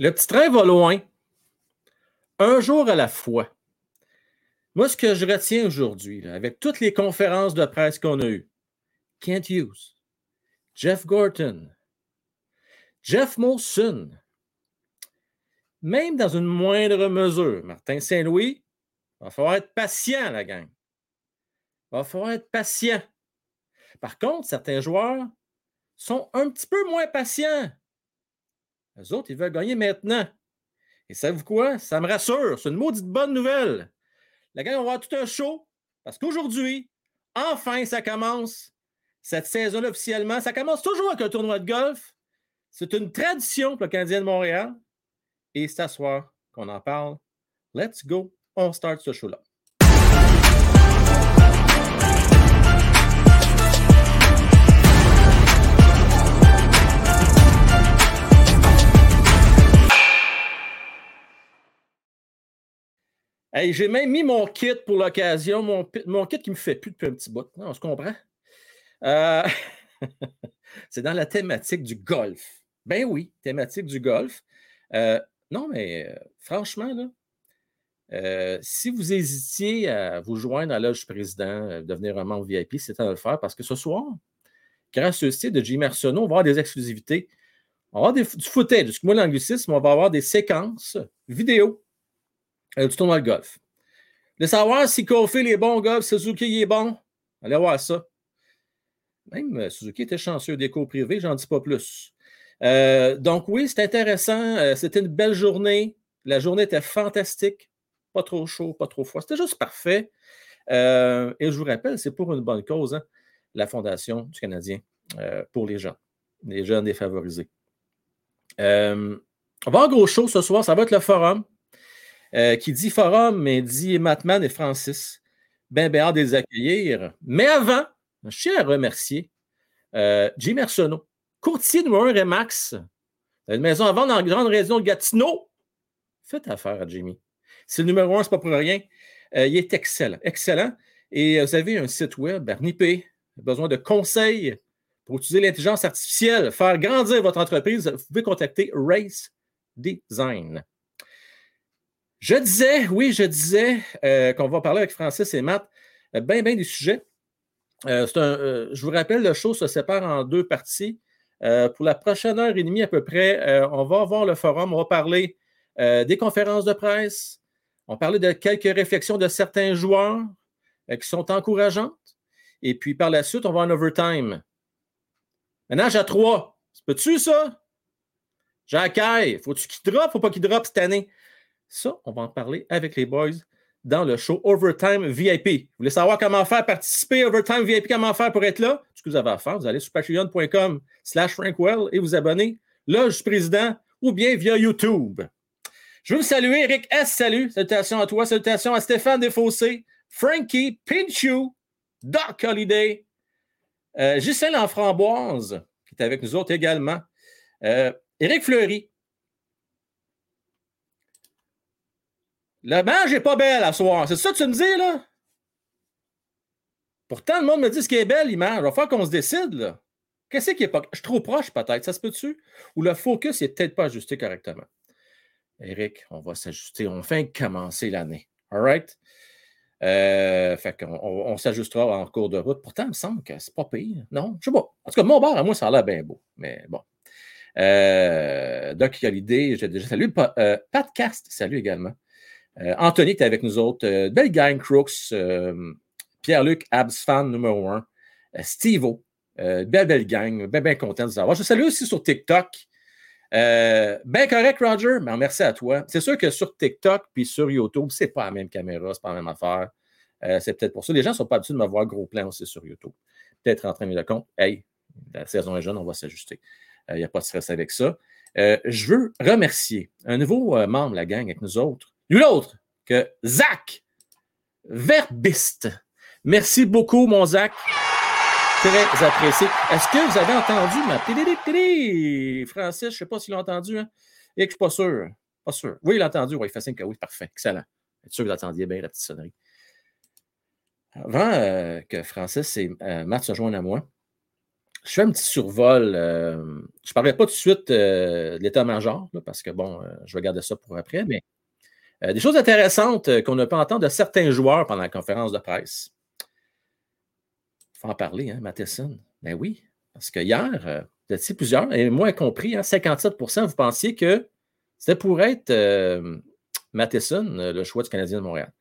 Le petit train va loin. Un jour à la fois. Moi, ce que je retiens aujourd'hui, avec toutes les conférences de presse qu'on a eues, Kent Hughes, Jeff Gorton, Jeff Molson, même dans une moindre mesure, Martin Saint-Louis, il va falloir être patient, la gang. Il va falloir être patient. Par contre, certains joueurs sont un petit peu moins patients. Les autres, ils veulent gagner maintenant. Et savez-vous quoi? Ça me rassure. C'est une maudite bonne nouvelle. La gang, on va avoir tout un show parce qu'aujourd'hui, enfin, ça commence. Cette saison officiellement, ça commence toujours avec un tournoi de golf. C'est une tradition pour le Canadien de Montréal. Et c'est à soir qu'on en parle. Let's go. On start ce show-là. J'ai même mis mon kit pour l'occasion, mon, kit qui me fait plus depuis un petit bout. on se comprend? Euh, c'est dans la thématique du golf. Ben oui, thématique du golf. Euh, non, mais euh, franchement, là, si vous hésitiez à vous joindre à l'âge président, devenir un membre VIP, c'est à le faire parce que ce soir, grâce au site de Jim Arsenault, on va avoir des exclusivités. On va avoir du footage, excuse-moi l'anglicisme, on va avoir des séquences vidéo du tournoi de golf. De savoir si Kofi est bon golf, Suzuki est bon, allez voir ça. Même euh, Suzuki était chanceux des cours privés, j'en dis pas plus. Euh, donc oui, c'est intéressant. Euh, c'était une belle journée. La journée était fantastique. Pas trop chaud, pas trop froid. C'était juste parfait. et je vous rappelle, c'est pour une bonne cause, hein, la Fondation du Canadien pour les gens, les jeunes défavorisés. on va un gros show ce soir. Ça va être le forum. Euh, qui dit forum, mais dit Matman et Francis. Ben, ben, hâte de les accueillir. Mais avant, je tiens à remercier euh, Jimmy Arsenault, courtier numéro 1 Remax. Une maison à vendre dans la grande région de Gatineau. Faites affaire à Jimmy. C'est le numéro un, c'est pas pour rien. Euh, il est excellent, excellent. Et vous avez un site web, Bernipe, besoin de conseils pour utiliser l'intelligence artificielle, faire grandir votre entreprise, vous pouvez contacter Race Design. Je disais, oui, je disais euh, qu'on va parler avec Francis et Matt euh, bien, bien des sujets. Euh, je vous rappelle, le show se sépare en deux parties. pour la prochaine heure et demie à peu près, on va avoir le forum, on va parler des conférences de presse, on va parler de quelques réflexions de certains joueurs qui sont encourageantes. Et puis par la suite, on va en overtime. Maintenant, j'ai trois. Peux-tu ça? Jacques, faut-tu qu'il drop? Faut pas qu'il drop cette année? Ça, on va en parler avec les boys dans le show Overtime VIP. Vous voulez savoir comment faire participer Overtime VIP, comment faire pour être là? Ce que vous avez à faire, vous allez sur patreon.com slash frankwell et vous je suis président ou bien via YouTube. Je veux vous saluer, Eric S. Salut. Salutations à toi. Salutations à Stéphane Desfossés, Frankie, Pinchou, Doc Holiday, euh, Gisèle Enframboise, qui est avec nous autres également, euh, Éric Fleury, La manche n'est pas belle à soir. C'est ça que tu me dis, là? Pourtant, le monde me dit ce qui est belle, l'image. Il va falloir qu'on se décide, là. Qu'est-ce qui est pas. Je suis trop proche, peut-être. Ça se peut-tu? Ou le focus n'est peut-être pas ajusté correctement? Eric, on va s'ajuster. On fait commencer l'année. All right? Euh, fait qu'on on, s'ajustera en cours de route. Pourtant, il me semble que c'est pas pire. Non, je sais pas. En tout cas, mon bar, à moi, ça a l'air bien beau. Mais bon. Euh, Doc, l'idée. J'ai déjà salué. Euh, Podcast, salut également. Euh, Anthony est avec nous autres. Euh, belle gang Crooks. Euh, Pierre-Luc, Abs fan numéro un. Steve-O. belle, belle gang. Bien, bien content de vous avoir. Je salue aussi sur TikTok. bien correct, Roger. Mais merci à toi. C'est sûr que sur TikTok puis sur YouTube, c'est pas la même caméra, c'est pas la même affaire. c'est peut-être pour ça. Les gens ne sont pas habitués de me voir gros plan aussi sur YouTube. Peut-être en train de compte. Hey, la saison est jeune, on va s'ajuster. Il n'y a pas de stress avec ça. je veux remercier un nouveau membre de la gang avec nous autres. Nul autre que Zach Verbiste. Merci beaucoup, mon Zach. Très apprécié. Est-ce que vous avez entendu ma Francis, je ne sais pas s'il l'a entendu. Hein? Et je ne suis pas sûr. Pas sûr. Oui, il l'a entendu. Oui, il fait signe que oui. Parfait. Excellent. Êtes sûr que vous entendiez bien la petite sonnerie. Avant euh, que Francis et euh, Matt se joignent à moi, je fais un petit survol. je ne parlerai pas tout de suite de l'état-major, parce que bon, je vais garder ça pour après, mais des choses intéressantes qu'on ne peut entendre de certains joueurs pendant la conférence de presse. Il faut en parler, hein, Matheson. Ben oui, parce que hier, vous étiez plusieurs, et moi compris, hein, 57% vous pensiez que c'était pour être Matheson, le choix du Canadien de Montréal.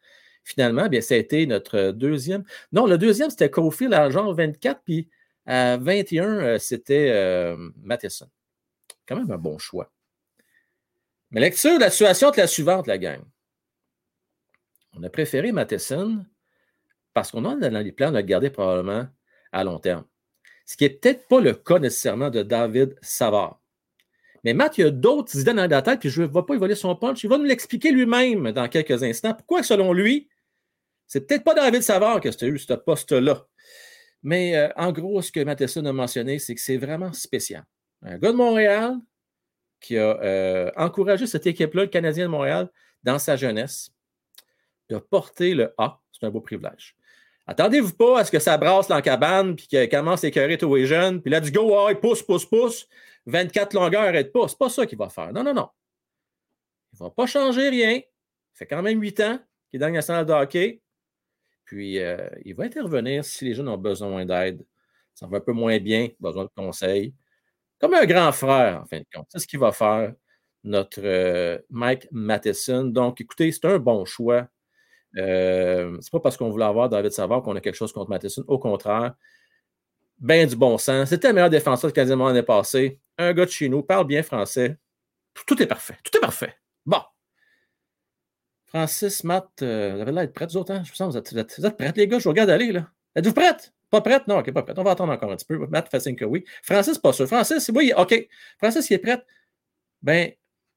Finalement, bien, ça a été notre deuxième. Non, le deuxième, c'était Cofield à genre 24, puis à 21, euh, c'était euh, Matheson. Quand même un bon choix. Mais lecture la situation est la suivante, la gang. On a préféré Matheson parce qu'on a dans les plans de le garder probablement à long terme. Ce qui n'est peut-être pas le cas nécessairement de David Savard. Mais Matt, il y a d'autres idées dans la tête, puis je ne vais pas évoluer son punch. Il va nous l'expliquer lui-même dans quelques instants. Pourquoi, selon lui, c'est peut-être pas David Savard que as eu ce poste-là? Mais euh, en gros, ce que Matheson a mentionné, c'est que c'est vraiment spécial. Un gars de Montréal qui a euh, encouragé cette équipe-là, le Canadien de Montréal, dans sa jeunesse, de porter le A. C'est un beau privilège. Attendez-vous pas à ce que ça brasse dans la cabane, puis qu'il commence à écœurer tous les jeunes, puis là, du go, ouais, pousse, pousse, pousse. 24 longueurs, arrête pas. C'est pas ça qu'il va faire. Non, non, non. Il va pas changer rien. Ça fait quand même 8 ans qu'il est dans le national de hockey. Puis, euh, il va intervenir si les jeunes ont besoin d'aide. Ça va un peu moins bien, besoin de conseils. Comme un grand frère, en fin de compte. C'est ce qu'il va faire, notre euh, Mike Matheson. Donc, écoutez, c'est un bon choix. Euh, c'est pas parce qu'on voulait avoir David Savard qu'on a quelque chose contre Matheson. Au contraire, bien du bon sens. C'était le meilleur défenseur que quasiment l'année passée un gars de chez nous, parle bien français. Tout est parfait. Tout est parfait. Bon. Francis, Matt, euh, vous avez l'air d'être prêts, vous autres, hein? Je sens, vous êtes, vous, êtes, prêts, les gars? Je vous regarde aller, là. Êtes-vous prêtes? Pas prête? Non, OK, pas prête. On va attendre encore un petit peu. Matt que oui. Francis, pas sûr. Francis, oui, OK. Francis, il est prêt. Ben,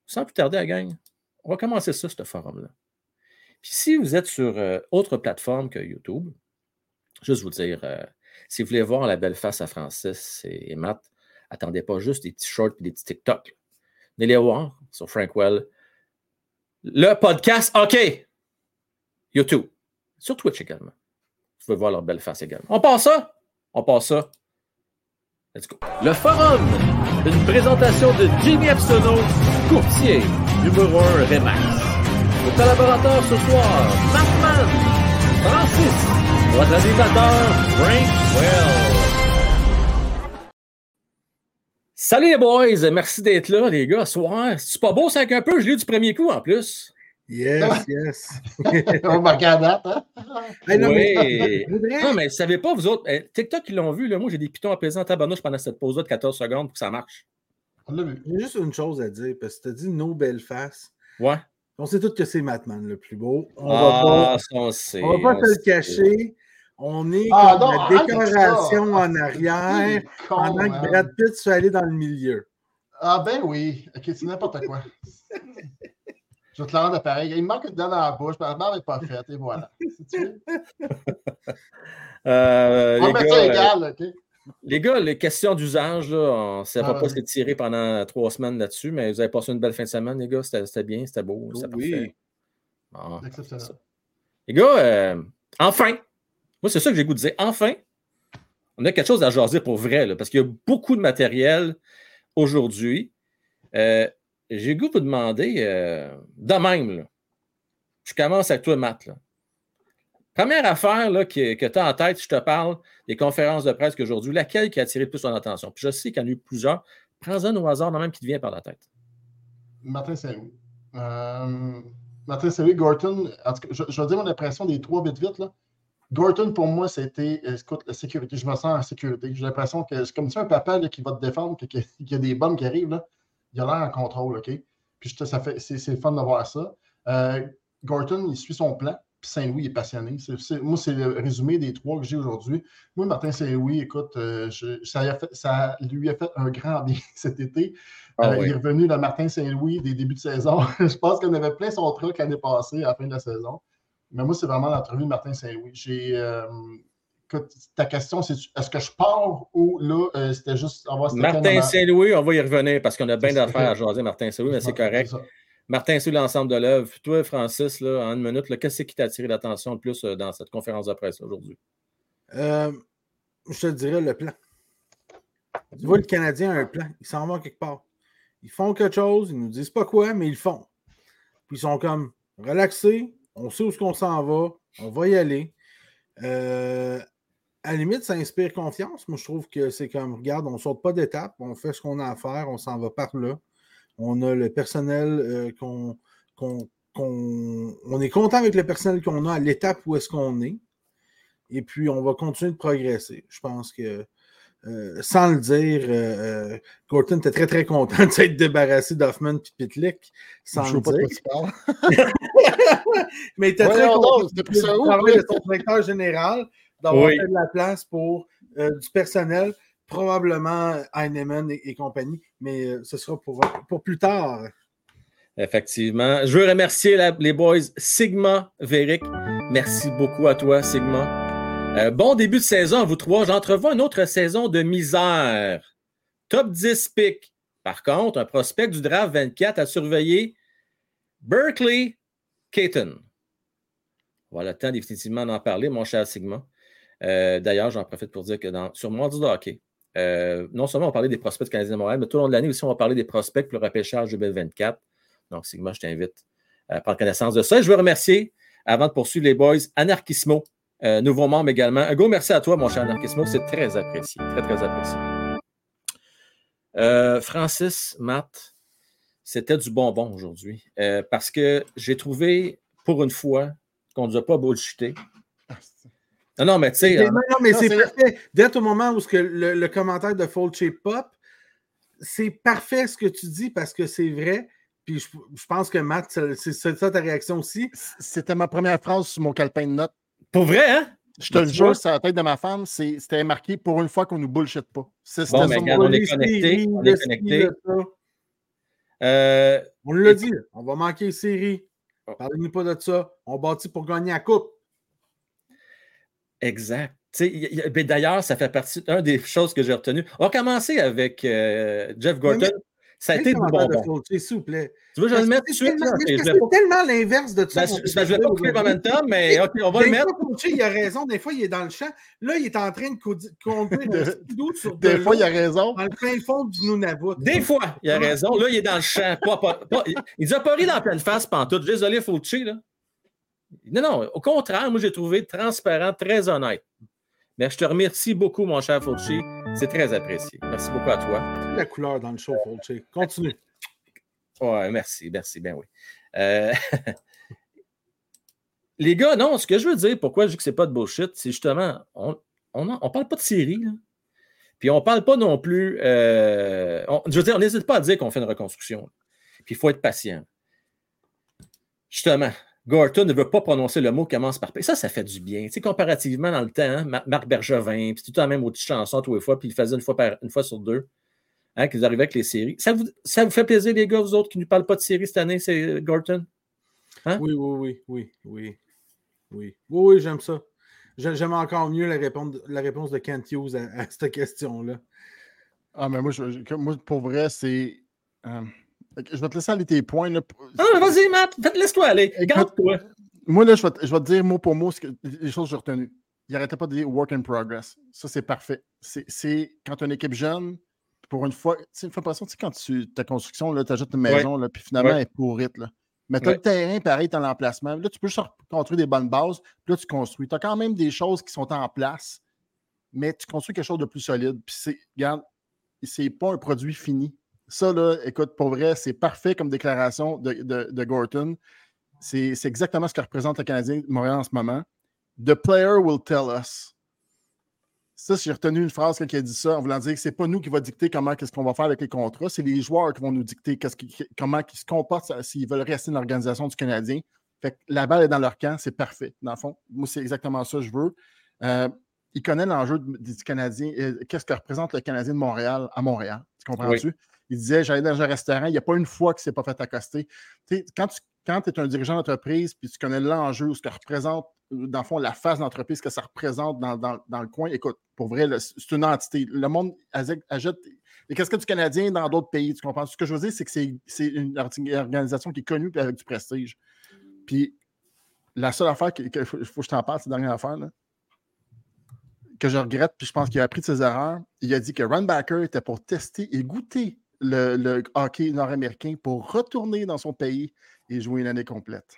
sans plus tarder, la gang, on va commencer ça, ce forum-là. Puis si vous êtes sur euh, autre plateforme que YouTube, juste vous dire, euh, si vous voulez voir la belle face à Francis et Matt, Attendez pas juste des petits shorts et des petits TikTok. Venez les voir sur Frankwell. Le podcast, OK. YouTube. Sur Twitch également. Vous pouvez voir leur belle face également. On passe ça? On passe ça. Let's go. Le forum. Une présentation de Jimmy Epsono, courtier, numéro 1 Remax. Le collaborateur ce soir, Markman, Francis, votre animateur, Frankwell. Salut les boys, merci d'être là, les gars. Soir, c'est pas beau, c'est un peu, je l'ai eu du premier coup en plus. Yes, yes. On va regarder, hein? non, oui. mais, non, mais vous savez pas, vous autres, eh, TikTok, ils l'ont vu, là, moi j'ai des pitons apaisants en tabarnouche pendant cette pause-là de 14 secondes pour que ça marche. On l'a vu. J'ai juste une chose à dire, parce que tu as dit nos belles faces. Ouais. On sait tous que c'est Matman le plus beau. On ah, va pas, on, on va pas te le cacher. On est ah, comme la décoration en arrière pendant que Brad Pitt soit allé dans le milieu. Ah ben oui. Ok, c'est n'importe quoi. Je vais te rendre pareil. Il me manque dedans dans la bouche, ma mère n'est pas faite, et voilà. euh, on met ça égal, OK? Les gars, les questions d'usage, on ne s'est ah, pas s'étirer pendant trois semaines là-dessus, mais vous avez passé une belle fin de semaine, les gars. C'était bien, c'était beau. C'était oui. Parfait. Les gars, euh, enfin, moi, c'est ça que j'ai goût de dire. Enfin, on a quelque chose à jaser pour vrai, parce qu'il y a beaucoup de matériel aujourd'hui. Euh, j'ai goût de vous demander, euh, de même, je commence avec toi, Matt. Première affaire là, que, tu as en tête, je te parle des conférences de presse qu'aujourd'hui, laquelle qui a attiré le plus ton attention? Puis je sais qu'il y en a eu plusieurs. Prends-en au hasard, même qui te vient par la tête. Martin Saint-Louis. Euh, Martin Saint-Louis, Gorton, en tout cas, je, je, vais dire mon impression des trois bits vite. Là. Gorton, pour moi, c'était, écoute, la sécurité. Je me sens en sécurité. J'ai l'impression que c'est comme si un papa qui va te défendre, qu'il y a des bombes qui arrivent, là, il a l'air en contrôle, OK? Puis ça fait, c'est, fun de voir ça. Euh, Gorton, il suit son plan, puis Saint-Louis est passionné. moi, c'est le résumé des trois que j'ai aujourd'hui. Moi, Martin Saint-Louis, écoute, euh, ça, ça, lui a fait un grand bien cet été. Ah euh, il est revenu, le Martin Saint-Louis, des débuts de saison. Je pense qu'on avait plein son truc l'année passée, à la fin de la saison. Mais moi, c'est vraiment l'entrevue de Martin Saint-Louis. J'ai. Euh, ta question, c'est est-ce que je pars ou là, euh, c'était juste Martin Saint-Louis, on va y revenir parce qu'on a bien d'affaires à jaser, Martin Saint-Louis, mais c'est correct. Martin Saint-Louis, l'ensemble de l'œuvre. Toi, Francis, là, en une minute, qu'est-ce qui t'a attiré l'attention le plus euh, dans cette conférence de presse aujourd'hui? je te dirais le plan. Tu vois, le Canadien a un plan. Ils s'en vont quelque part. Ils font quelque chose, ils nous disent pas quoi, mais ils le font. Puis ils sont comme relaxés, on sait où est-ce qu'on s'en va, on va y aller. Euh, à la limite, ça inspire confiance. Moi, je trouve que c'est comme, regarde, on ne saute pas d'étape, on fait ce qu'on a à faire, on s'en va par là. On a le personnel euh, qu'on, On est content avec le personnel qu'on a à l'étape où est-ce qu'on est. Et puis, on va continuer de progresser. Je pense que, euh, sans le dire, euh, Gorton était très, très content de s'être débarrassé d'Hoffman et Pitlick. Sans je le dire. Pas Mais il était très content de son directeur général d'avoir fait de la place pour du personnel probablement Heinemann et, compagnie, mais euh, ce sera pour, pour plus tard. Effectivement. Je veux remercier les boys Sigma, Veric. Merci beaucoup à toi, Sigma. Euh, bon début de saison à vous trois. J'entrevois une autre saison de misère. Top 10 pick. Par contre, un prospect du draft 24 à surveiller. Berkeley Caton. Voilà le temps définitivement d'en parler, mon cher Sigma. Euh, d'ailleurs, j'en profite pour dire que dans, sur Monde du hockey, euh, non seulement on parlait des prospects du Canadien de Montréal, mais tout au long de l'année aussi, on va parler des prospects pour le repêchage 2024. Donc, Sigma, je t'invite à prendre connaissance de ça. je veux remercier, avant de poursuivre les boys, Anarchismo, euh, nouveau membre également. Un gros merci à toi, mon cher Anarchismo. C'est très apprécié. Très, très apprécié. Francis, Matt, c'était du bonbon aujourd'hui. parce que j'ai trouvé, pour une fois, qu'on ne nous a pas bullshité. Non, non, mais tu sais. Non, mais c'est parfait. Dès au moment où que le, commentaire de Fulci pop, c'est parfait ce que tu dis parce que c'est vrai. Puis je, pense que Matt, c'est ça ta réaction aussi. C'était ma première phrase sur mon calepin de notes. Pour vrai, hein? Je te le jure, c'est la tête de ma femme, c'était marqué pour une fois qu'on nous bullshit pas. Bon, mais regarde, on est connecté. On est connecté. Euh, on l'a dit, on va manquer série. Oh. Parlez-nous pas de ça. On bâtit pour gagner la coupe. Exact. Ben, d'ailleurs, ça fait partie d'une des choses que j'ai retenues. On va commencer avec euh, Jeff Gorton. ça a été du bonbon. S'il vous plaît. Tu veux que je le mette tout de suite? C'est tellement l'inverse de tout ça. Ben, je ne vais pas couper le momentum, mais OK, on va le mettre. il a raison. Des fois, il est dans le champ. Là, il est en train de conduire le doute sur Des fois, il a raison. Dans le fin fond du Nunavut. Des fois, il a raison. Là, il est dans le champ. il n'a pas ri dans la pleine face tout. Désolé, Fauci. Là. Non, non, au contraire, moi, j'ai trouvé transparent, très honnête. Mais je te remercie beaucoup, mon cher Fulci. C'est très apprécié. Merci beaucoup à toi. La couleur dans le show, Fulci. Continue. Ouais, merci, merci, bien oui. Euh, les gars, non, ce que je veux dire, pourquoi je dis que c'est pas de bullshit, c'est justement, on ne parle pas de série, là. Puis on ne parle pas non plus. Euh, je veux dire, on n'hésite pas à dire qu'on fait une reconstruction. Puis il faut être patient. Justement, Gorton ne veut pas prononcer le mot qui commence par P. Ça, ça fait du bien. Tu sais, comparativement dans le temps, hein, Marc Bergevin, puis tout le même autre chanson tous les fois, puis il faisait une fois, par, une fois sur deux, hein, qu'ils arrivaient avec les séries. Ça vous, ça vous fait plaisir, les gars, vous autres, qui ne parlent pas de séries cette année, c'est euh, Gorton? Hein? Oui, oui, oui, oui, oui. Oui, oui, j'aime ça. J'aime encore mieux la réponse, la réponse de Kent Hughes à, cette question-là. Ah, mais moi, moi pour vrai, c'est. Euh, je vais te laisser aller tes points. Là. Ah, vas-y, Matt, laisse-toi aller. Garde-toi. Moi, là, je vais, te, je vais, te dire mot pour mot ce que, les choses que j'ai retenues. Il n'arrêtait pas de dire work in progress. Ça, c'est parfait. C'est quand tu as une équipe jeune, pour une fois, tu sais, fois passée, tu sais, quand tu, ta construction, tu ajoutes une maison, là, puis finalement, elle est pourrite. Là. Mais tu as le terrain pareil, tu l'emplacement. Là, tu peux juste construire des bonnes bases, puis là, tu construis. Tu as quand même des choses qui sont en place, mais tu construis quelque chose de plus solide. Puis c'est, regarde, c'est pas un produit fini. Ça, là, écoute, pour vrai, c'est parfait comme déclaration de, de, Gorton. C'est exactement ce que représente le Canadien de Montréal en ce moment. The player will tell us. Ça, j'ai retenu une phrase qui a dit ça en voulant dire que c'est pas nous qui va dicter comment qu'est-ce qu'on va faire avec les contrats, c'est les joueurs qui vont nous dicter comment ils se comportent s'ils veulent rester dans l'organisation du Canadien. Fait que la balle est dans leur camp, c'est parfait. Dans le fond, moi, c'est exactement ça que je veux. Euh, il connaît l'enjeu du Canadien, euh, qu'est-ce que représente le Canadien de Montréal à Montréal. Tu comprends-tu? Il disait J'allais dans un restaurant, il n'y a pas une fois qu'il ne s'est pas fait accoster. quand tu quand es un dirigeant d'entreprise puis tu connais l'enjeu, ce que représente, euh, dans le fond, la face d'entreprise que ça représente dans, le coin, écoute, pour vrai, c'est une entité. Le monde ajoute les casquettes du Canadien dans d'autres pays. Tu comprends? Ce que je veux dire, c'est que c'est une organisation qui est connue avec du prestige. Puis la seule affaire qu'il faut, que je t'en parle, c'est dernière affaire. que je regrette, puis je pense qu'il a appris de ses erreurs. Il a dit que Runbacker était pour tester et goûter le, hockey nord-américain pour retourner dans son pays et jouer une année complète.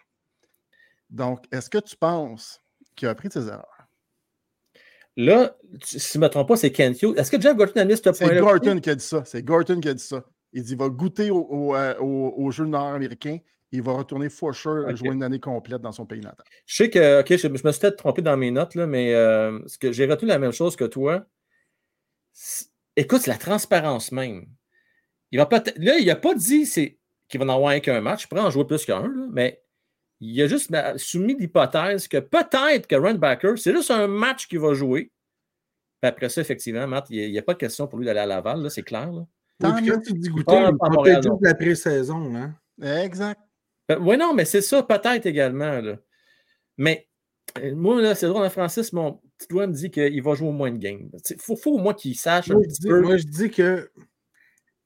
Donc, est-ce que tu penses qu'il a appris de ses erreurs? Là, si je ne me trompe pas, c'est Kent Est-ce que Jeff Gorton a mis ce point C'est Gorton qui a dit ça. C'est Gorton qui a dit ça. Il dit qu'il va goûter au, euh, jeu nord-américain il va retourner for sure jouer une année complète dans son pays natal. Je sais que, OK, je, me suis peut-être trompé dans mes notes, là, mais euh, ce que j'ai retenu la même chose que toi. Écoute, c'est la transparence même. Il va là, il n'a pas dit qu'il va en avoir qu'un match. Il pourrait en jouer plus qu'un, mais il a juste soumis l'hypothèse que peut-être que Runbacker, c'est juste un match qu'il va jouer. Puis après ça, effectivement, Matt, il n'y a, pas de question pour lui d'aller à Laval, c'est clair. Là. quand tu dis goûter, il peut-être la pré-saison. Hein? Exact. Ben, oui, non, mais c'est ça, peut-être également. Là. Mais euh, moi, là, c'est drôle, hein, Francis, mon petit doigt me dit qu'il va jouer au moins de game. Il faut, faut, au moins qu'il sache moi, un petit peu. Moi, je dis que.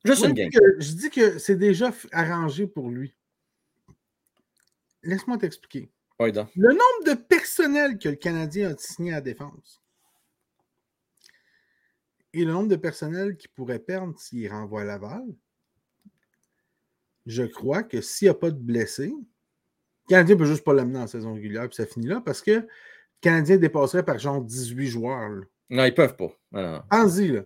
Juste une game. je dis que c'est déjà arrangé pour lui. Laisse-moi t'expliquer. Le nombre de personnel que le Canadien a signé à défense et le nombre de personnel qu'il pourrait perdre s'il renvoie à Laval, je crois que s'il n'y a pas de blessés, le Canadien ne peut juste pas l'amener en saison régulière, puis ça finit là, parce que le Canadien dépasserait par genre 18 joueurs. Non, ils ne peuvent pas. Pense-y, là.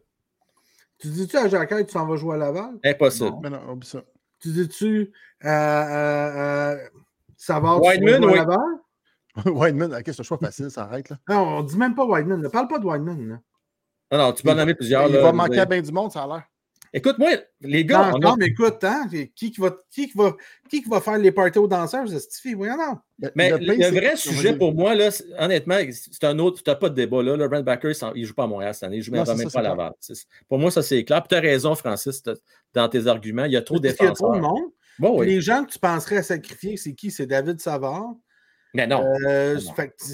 Tu dis-tu à Jacques, tu s'en vas jouer à Laval? Impossible. Mais non, ça. Tu dis-tu à euh, euh, euh, Savard, Wideman, oui. à Laval? Wideman, ok, c'est un choix facile, ça arrête. Là. Non, on ne dit même pas Wideman. Ne parle pas de Wideman. Non, non, tu peux en nommer plusieurs. Il va manquer à bien du monde, ça a l'air. Écoute, moi, les gars. Non, mais écoute, hein, qui, qui, va, qui, va, qui va faire les parties aux danseurs, c'est Stiffy? Voyons non. Mais le, vrai sujet pour moi, là, honnêtement, c'est un autre. Tu n'as pas de débat. Là. Le Brent Backer, il ne joue pas à Montréal cette année. Il ne joue même, pas à Laval. Pour moi, ça, c'est clair. Puis tu as raison, Francis, dans tes arguments. Il y a trop de défenseurs. Il y a trop de monde. Bon, oui. Les gens que tu penserais à sacrifier, c'est qui? C'est David Savard. Mais non. Euh,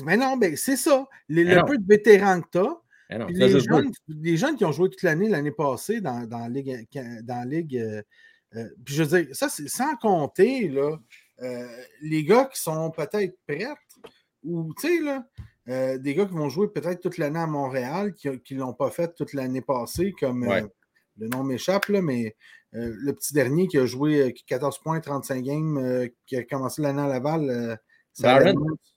mais non, mais c'est ça. le peu de vétérans que tu as, les, jeunes, qui ont joué toute l'année l'année passée dans, dans la Ligue. Dans Ligue euh, euh, puis je veux dire, ça, c'est sans compter là, euh, les gars qui sont peut-être prêts ou, tu sais, là, des gars qui vont jouer peut-être toute l'année à Montréal, qui ne l'ont pas fait toute l'année passée, comme le nom m'échappe, mais le petit dernier qui a joué 14 points, 35 games, qui a commencé l'année à Laval. Baron.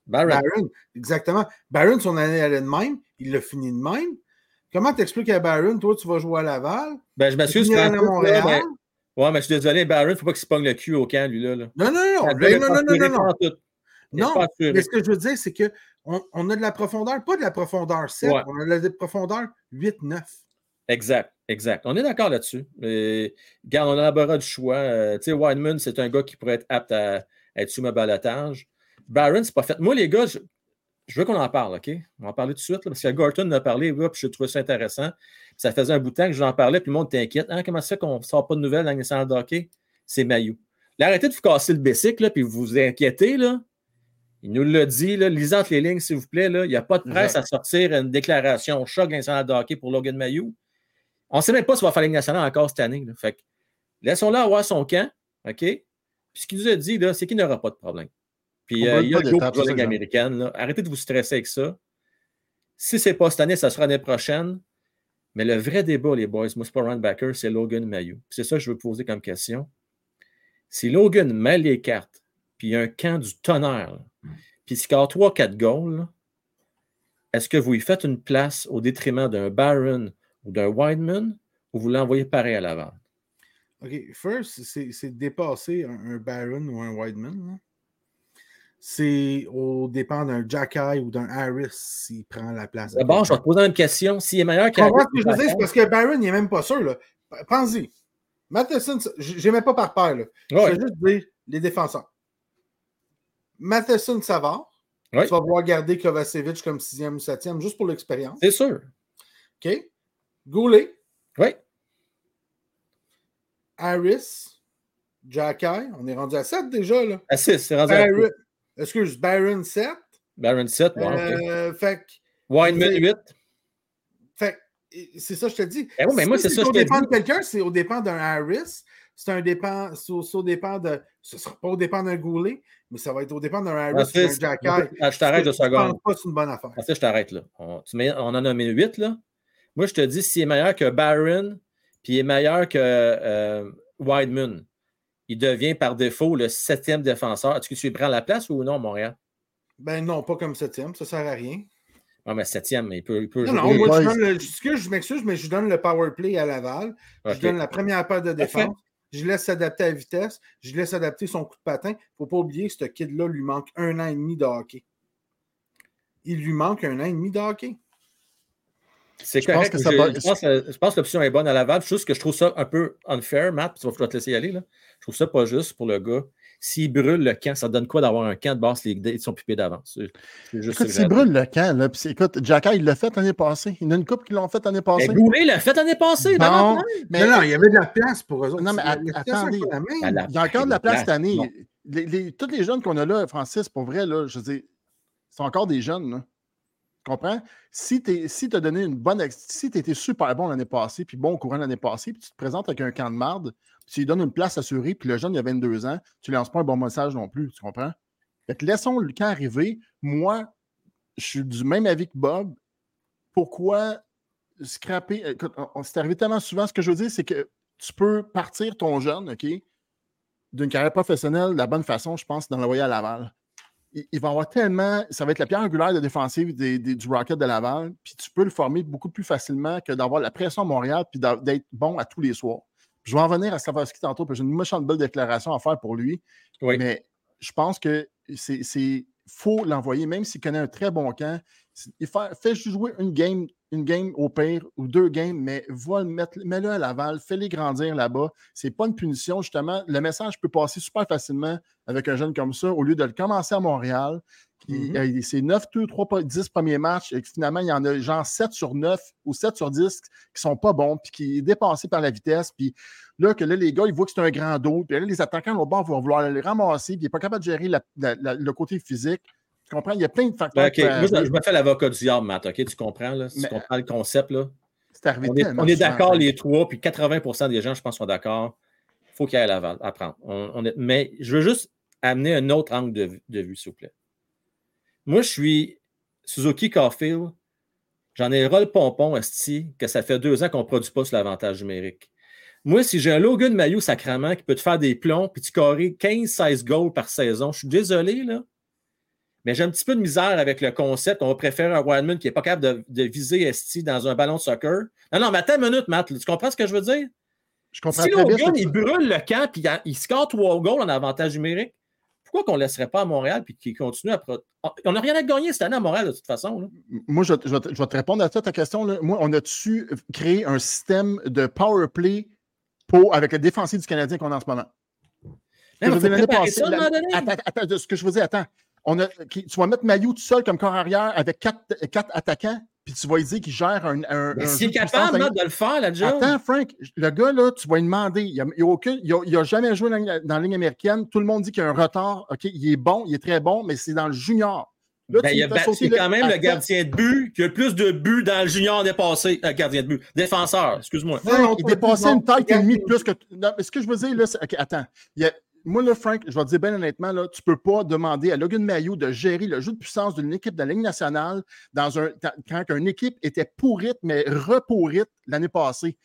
Baron. Exactement. Baron, son année allait de même. Il l'a fini de même. Comment t'expliques à Baron, toi, tu vas jouer à Laval? Ben, je m'assure que à Montréal. Mais... Ouais, mais je suis désolé, ne faut pas qu'il se pogne le cul au camp, lui, là. Non, non, non. Ben, non, non, non, non, non. Non, mais ce que je veux dire, c'est qu'on on a de la profondeur, pas de la profondeur 7, on a de la profondeur 8-9. Exact, exact. On est d'accord là-dessus. Regarde, on a bras du choix. Euh, tu sais, Wineman, c'est un gars qui pourrait être apte à être sous ma balotage. Baron, c'est pas fait. Moi, les gars, je, veux qu'on en parle, OK? On va en parler tout de suite, parce que Gorton en a parlé, puis je trouvais ça intéressant. ça faisait un bout de temps que j'en parlais, puis le monde t'inquiète. Hein, comment ça fait qu'on ne sort pas de nouvelles dans nationale de hockey? C'est Mayou. Là, arrêtez de vous casser le bicycle, puis vous vous inquiétez, là. Il nous l'a dit, là, lisez entre les lignes, s'il vous plaît. Là. Il n'y a pas de presse à sortir une déclaration choc national de hockey pour Logan Mayou. On ne sait même pas si va faire la nationale encore cette année. Fait laissons-le avoir son camp. OK? Puis ce qu'il nous a dit, c'est qu'il n'aura pas de problème. Puis euh, il y a le groupe de américaine. Arrêtez de vous stresser avec ça. Si ce n'est pas cette année, ça sera l'année prochaine. Mais le vrai débat, les boys, moi, c'est pas Runbacker, c'est Logan Mayou. C'est ça que je veux poser comme question. Si Logan met les cartes, puis il y a un camp du tonnerre, puis il score 3-4 goals, est-ce que vous y faites une place au détriment d'un Baron ou d'un Wideman ou vous l'envoyez pareil à l'avant? OK. First, c'est dépasser un, Baron ou un Wideman c'est au dépend d'un Jacky ou d'un Harris s'il prend la place. D'abord, je vais te poser une question. S'il est meilleur qu'Harris. ce que je veux dire, c'est parce que Barron, il n'est même pas sûr. Pense-y. Matheson, je n'aimais pas par paire. Là. Je vais juste dire les défenseurs. Matheson Savard. Ouais. Tu vas pouvoir garder Kovacevic comme sixième ou septième, juste pour l'expérience. C'est sûr. OK. Goulet. Oui. Harris. Jacky. On est rendu à 7 déjà. Là. À 6, c'est rendu à Excuse, Baron 7. Baron 7, bon, euh, Fait Wineman 8. Fait c'est ça, je te dis. Eh oui, mais moi, c'est ça, je te dis. Au dépend de quelqu'un, c'est au dépend d'un Harris. c'est un dépend, c'est au dépend de. Ce ne sera pas au dépend d'un Goulet, mais ça va être au dépend d'un Harris que d'un c'est- Jack Ah, Je t'arrête de Je pense pas que c'est une bonne affaire. Ah, ça, je t'arrête là. On, tu mets- on en a mis 8 là. Moi, je te dis, s'il est meilleur que Barron, puis il est meilleur que euh, Wideman, il devient par défaut le septième défenseur. Est-ce que tu lui prends la place ou non, Montréal? Ben non, pas comme septième, ça sert à rien. Non, mais septième, il peut, il peut Non, jouer. non, moi, je, boys. donne le, excuse, je m'excuse, mais je donne le power play à Laval. Ok. Je donne la première paire de défense. Je laisse s'adapter à la vitesse. Je laisse adapter son coup de patin. Il ne faut pas oublier que ce kid-là lui manque un an et demi de hockey. Il lui manque un an et demi de hockey. C'est pense que ça je, pense, que- je pense que l'option est bonne à Laval. Juste que je trouve ça un peu unfair, Matt, tu vas falloir te laisser y aller. Là. Je trouve ça pas juste pour le gars. S'il brûle le camp, ça donne quoi d'avoir un camp de basse ligue de son pipé d'avance? Écoute, s'il brûle le camp, là, écoute, Jacka, il l'a fait l'année passée. Il y en a une couple qui l'ont fait l'année passée. Mais Goulet l'a fait l'année passée. Bon, davantage. mais non, non, il y avait de la place pour eux autres. Non, mais attendez. il y a encore de la place cette année. Non. Les, les- tous les jeunes qu'on a là, Francis, pour vrai, là, je veux dire, c'est encore des jeunes. Là. Tu comprends? Si tu si as donné une bonne. Si tu été super bon l'année passée, puis bon au courant l'année passée, puis tu te présentes avec un camp de marde, puis tu lui donnes une place assurée, puis le jeune, il a 22 ans, tu ne lances pas un bon message non plus. Tu comprends? Fait que laissons le camp arriver. Moi, je suis du même avis que Bob. Pourquoi scraper? Écoute, on- c'est arrivé tellement souvent. Ce que je veux dire, c'est que tu peux partir ton jeune, OK, d'une carrière professionnelle de la bonne façon, je pense, dans l'envoyer à Laval. Il, il va avoir tellement. Ça va être la pierre angulaire de défensive des- des- du Rocket de Laval, puis tu peux le former beaucoup plus facilement que d'avoir la pression à Montréal, puis d'être bon à tous les soirs. Je vais en venir à Slavovski tantôt, parce que j'ai une méchante belle déclaration à faire pour lui. Oui. Mais je pense que c'est faut l'envoyer, même s'il connaît un très bon camp. Il fait, fait juste jouer une game, une game au pire ou deux games, mais va le mettre, mets-le à Laval, fais-les grandir là-bas. C'est pas une punition, justement. Le message peut passer super facilement avec un jeune comme ça, au lieu de le commencer à Montréal. Qui, Mhm. euh, c'est 9, 2, 3, 10 premiers matchs, et que finalement, il y en a genre 7 sur 9 ou 7 sur 10 qui sont pas bons, puis qui est dépassé par la vitesse. Puis là, que là, les gars, ils voient que c'est un grand dos, puis là, les attaquants bord vont vouloir les ramasser, puis il n'est pas capable de gérer la- la- la- le côté physique. Tu comprends? Il y a plein de facteurs. Ben, moi, je, me fais l'avocat du diable, Matt. OK, tu comprends, là? Si Mais- tu comprends le concept, là. C'est arrivé On est, on est d'accord, les trois, puis 80% des gens, je pense, sont d'accord. Il faut qu'il y ait à Laval, à prendre. On- on est- mais je veux juste amener un autre angle de, de vue, s'il vous plaît. Moi, je suis Suzuki Caulfield. J'en ai ras le pompon, Esti, que ça fait deux ans qu'on ne produit pas sur l'avantage numérique. Moi, si j'ai un Logan Mayo sacrament qui peut te faire des plombs puis tu carrer 15-16 goals par saison, je suis désolé, là. Mais j'ai un petit peu de misère avec le concept. On va préférer un Wildman qui n'est pas capable de, de viser Esti dans un ballon de soccer. Non, non, mais attends une minute, Matt. Tu comprends ce que je veux dire? Je comprends Si bien. Logan, que il brûle le camp puis il- score trois goals en avantage numérique, pourquoi qu'on ne laisserait pas à Montréal puis qu'il continue à. pro- On n'a rien à gagner cette année à Montréal, de toute façon. là. Moi, je, je vais te, je vais te répondre à ça, ta question. là. Moi, on a-tu créé un système de power play pour, avec le défensif du Canadien qu'on a en ce moment? Mais Je veux dire, ça la-. Attends, attends, ce que je veux dire, attends. On a, tu vas mettre Maillot tout seul comme corps arrière avec quatre, quatre attaquants, puis tu vas lui dire qu'il gère un. un, Mais s'il est capable de le faire, la job. Attends, Frank, le gars, là, tu vas lui demander. Il n'a aucun, il a, il a jamais joué dans, la- dans la ligne américaine. Tout le monde dit qu'il y a un retard. OK, il est bon, il est très bon, mais c'est dans le junior. Là, Ben, il a lui fais ba- sauter c'est le- quand même le gardien de but qui a le plus de buts dans le junior dépassé. Euh, gardien de but. Défenseur, excuse-moi. Non, non, il dépassait une taille et demie de plus que. Non, mais ce que je veux dire, là, c'est. OK, attends. Il y a- Moi, là, Frank, je vais te dire bien honnêtement, là, tu ne peux pas demander à Logan Mayo de gérer le jeu de puissance d'une équipe de la Ligue nationale dans un, quand une équipe était pourrite, mais repourrite l'année passée.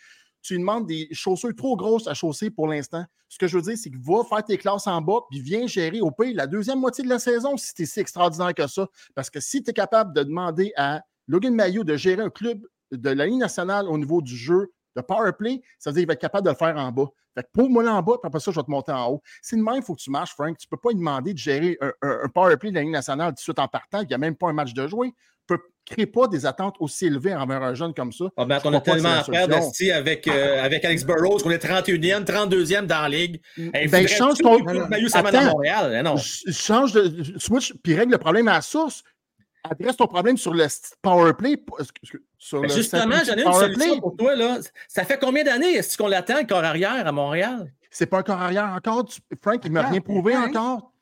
Tu lui demandes des chaussures trop grosses à chausser pour l'instant. Ce que je veux dire, c'est que va faire tes classes en bas, puis viens gérer au pays la deuxième moitié de la saison si tu es si extraordinaire que ça. Parce que si tu es capable de demander à Logan Mayo de gérer un club de la Ligue nationale au niveau du jeu de power play, ça veut dire qu'il va être capable de le faire en bas. Fait que pour moi là en bas, puis après ça, je vais te monter en haut. C'est de même, il faut que tu marches, Frank. Tu ne peux pas lui demander de gérer un, un- un power play de la Ligue nationale tout de suite en partant. Il n'y a même pas un match de jouer. Tu ne crées pas des attentes aussi élevées envers un jeune comme ça. Ah, ben, on a tellement à faire d'Asti avec, euh, avec Alex Burrows, qu'on est 31e, 32e dans la ligue. Hey, Ben, change ton- s'amène à Attends. Montréal. Eh non. Ch- Change de switch puis règle le problème à la source. Adresse ton problème sur le st- power play. p- excuse- Sur Ben, le Justement, j'en ai une solution play? pour toi. Là. Ça fait combien d'années est-ce qu'on l'attend, le corps arrière à Montréal? C'est pas un corps arrière encore. Tu- Frank, il m'a rien prouvé encore.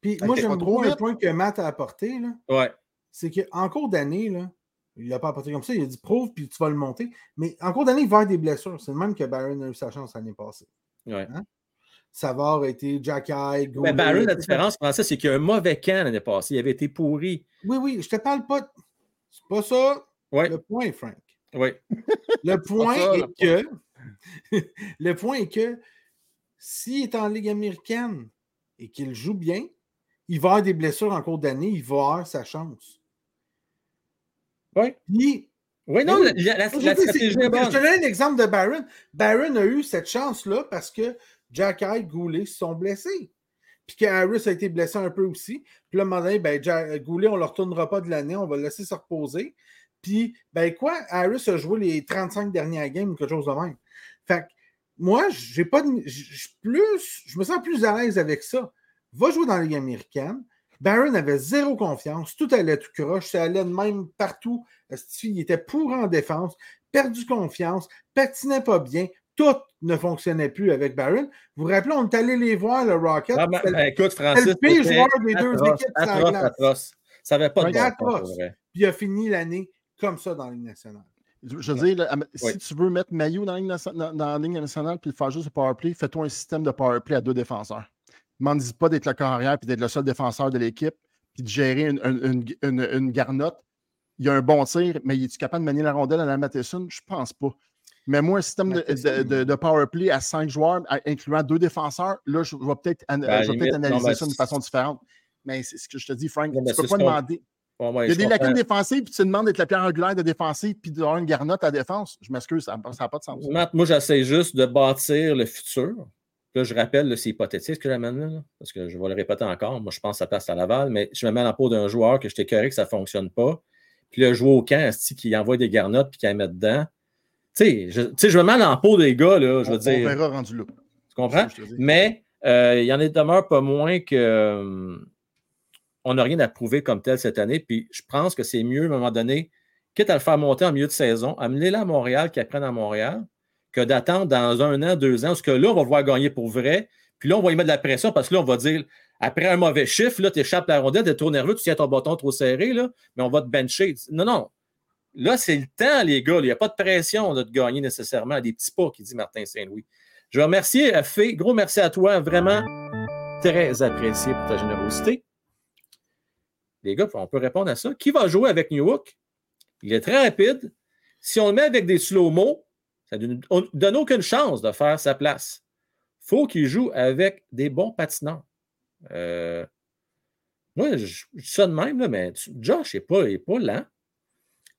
Puis moi, j'aime trop vite. point que Matt a apporté, là. Ouais. c'est qu'en cours d'année, là, il ne l'a pas apporté comme ça, il a dit prouve, puis tu vas le monter. Mais en cours d'année, il va y avoir des blessures. C'est le même que Barron a eu sa chance l'année passée. ouais. Savard a été Jack High. Mais Barron, la différence, ça, c'est qu'il y a un mauvais camp l'année passée. Il avait été pourri. Oui, oui, je te parle pas. C'est pas ça ouais. le point, Frank. Oui. Le point est que. le point est que s'il est en Ligue américaine et qu'il joue bien, il va avoir des blessures en cours d'année, il va avoir sa chance. Oui. oui, non, la, la, stratégie est bonne. Je te donne un exemple de Barron. Barron a eu cette chance-là parce que Jack Hyde, Goulet sont blessés. Puis que Harris a été blessé un peu aussi. Puis là, à un moment donné, ben, Goulet, on ne le retournera pas de l'année, on va le laisser se reposer. Puis, ben quoi, Harris a joué les 35 dernières games ou quelque chose de même. Fait que moi, j'ai pas de, je me sens plus à l'aise avec ça. Va jouer dans la Ligue américaine. Barron avait zéro confiance. Tout allait tout croche. Ça allait de même partout. Il était pour en défense, perdu confiance, patinait pas bien. Tout ne fonctionnait plus avec Barron. Vous vous rappelez, on est allé les voir, le Rocket. Ah, ben, ben, écoute, Francis. le pire joueur des deux équipes. Atroce, atroce. Ça n'avait pas de bon Puis il a fini l'année comme ça dans la Ligue nationale. Je veux dire, si tu veux mettre Maillot dans la Ligue, nationale puis faire juste le powerplay, fais-toi un système de powerplay à deux défenseurs. Ne m'en dis pas d'être le carrière puis d'être le seul défenseur de l'équipe puis de gérer une, une, garnotte. Il y a un bon tir, mais es-tu capable de manier la rondelle à la Matheson? Je pense pas. Mais moi, un système de, de, de, powerplay à cinq joueurs, incluant deux défenseurs, là, je vais peut-être ben, analyser ça d'une façon différente. Mais c'est ce que je te dis, Frank. tu ne peux pas demander. il y a des lacunes défensives, puis tu demandes d'être la pierre angulaire de défensive, puis d'avoir une garnotte à défense. Je m'excuse, ça n'a pas de sens. moi, j'essaie juste de bâtir le futur. Là, je rappelle, c'est hypothétique ce que j'amène là, parce que je vais le répéter encore. Moi, je pense que ça passe à Laval, mais je me mets en peau d'un joueur que je t'ai que ça ne fonctionne pas. Puis le joueur au camp, qui envoie des garnottes puis qui la met dedans. Tu sais, je, je me mets en peau des gars, là, je veux dire. On verra rendu là. Tu comprends? Mais euh, il y en a demeure pas moins que euh, on n'a rien à prouver comme tel cette année. Puis je pense que c'est mieux, à un moment donné, quitte à le faire monter en milieu de saison, amener-le à Montréal, qu'il apprenne à Montréal, que d'attendre dans un an, deux ans, parce que là, on va voir gagner pour vrai. Puis là, on va y mettre de la pression parce que là, on va dire, après un mauvais chiffre, là, tu échappes la rondelle, tu es trop nerveux, tu tiens ton bâton trop serré, là, mais on va te bencher. Non, non. Là, c'est le temps, les gars. Il n'y a pas de pression de te gagner nécessairement. Des petits pas, qui dit Martin Saint-Louis. Je veux remercier euh, Fé. Gros merci à toi. Vraiment très apprécié pour ta générosité. Les gars, on peut répondre à ça. Qui va jouer avec New York? Il est très rapide. Si on le met avec des slow-mo, ça ne donne aucune chance de faire sa place. Il faut qu'il joue avec des bons patineurs. Euh, moi, je, ça de même, là, mais Josh n'est pas, pas lent.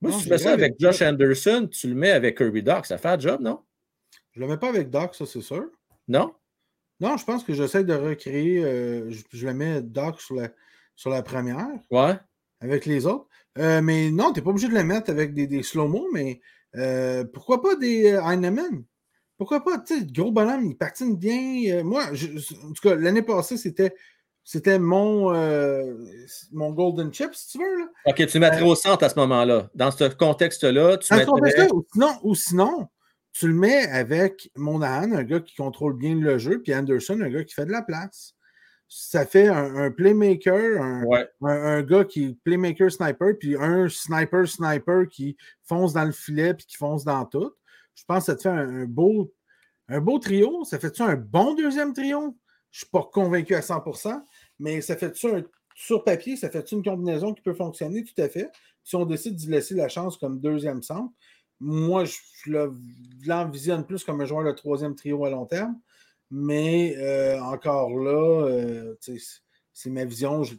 Moi, si tu fais ça avec Josh Anderson, tu le mets avec Kirby Doc, ça fait un job, non? Je ne le mets pas avec Doc, ça, c'est sûr. Non? Non, je pense que j'essaie de recréer. Euh, je, le mets Doc sur la, sur la première. Ouais. Avec les autres. Euh, mais non, tu n'es pas obligé de le mettre avec des, des slow-mo, mais euh, pourquoi pas des Heinemann? Pourquoi pas, tu sais, gros bonhomme, il patine bien. Moi, en tout cas, l'année passée, c'était. C'était mon, mon Golden Chip, si tu veux. Là. OK, tu mettrais au centre à ce moment-là. Dans ce contexte-là, tu mettrais... Contexte ou, sinon, ou sinon, tu le mets avec Monahan, un gars qui contrôle bien le jeu, puis Anderson, un gars qui fait de la place ça fait un, playmaker, un, gars qui est playmaker sniper, puis un sniper sniper qui fonce dans le filet puis qui fonce dans tout. Je pense que ça te fait un, beau, un beau trio. Ça fait-tu un bon deuxième trio? Je ne suis pas convaincu à 100%, mais ça fait-tu un sur papier, ça fait une combinaison qui peut fonctionner? Tout à fait. Si on décide d'y laisser la chance comme deuxième centre, moi, je l'envisionne plus comme un joueur de troisième trio à long terme. Mais euh, encore là, euh, c'est ma vision. Je,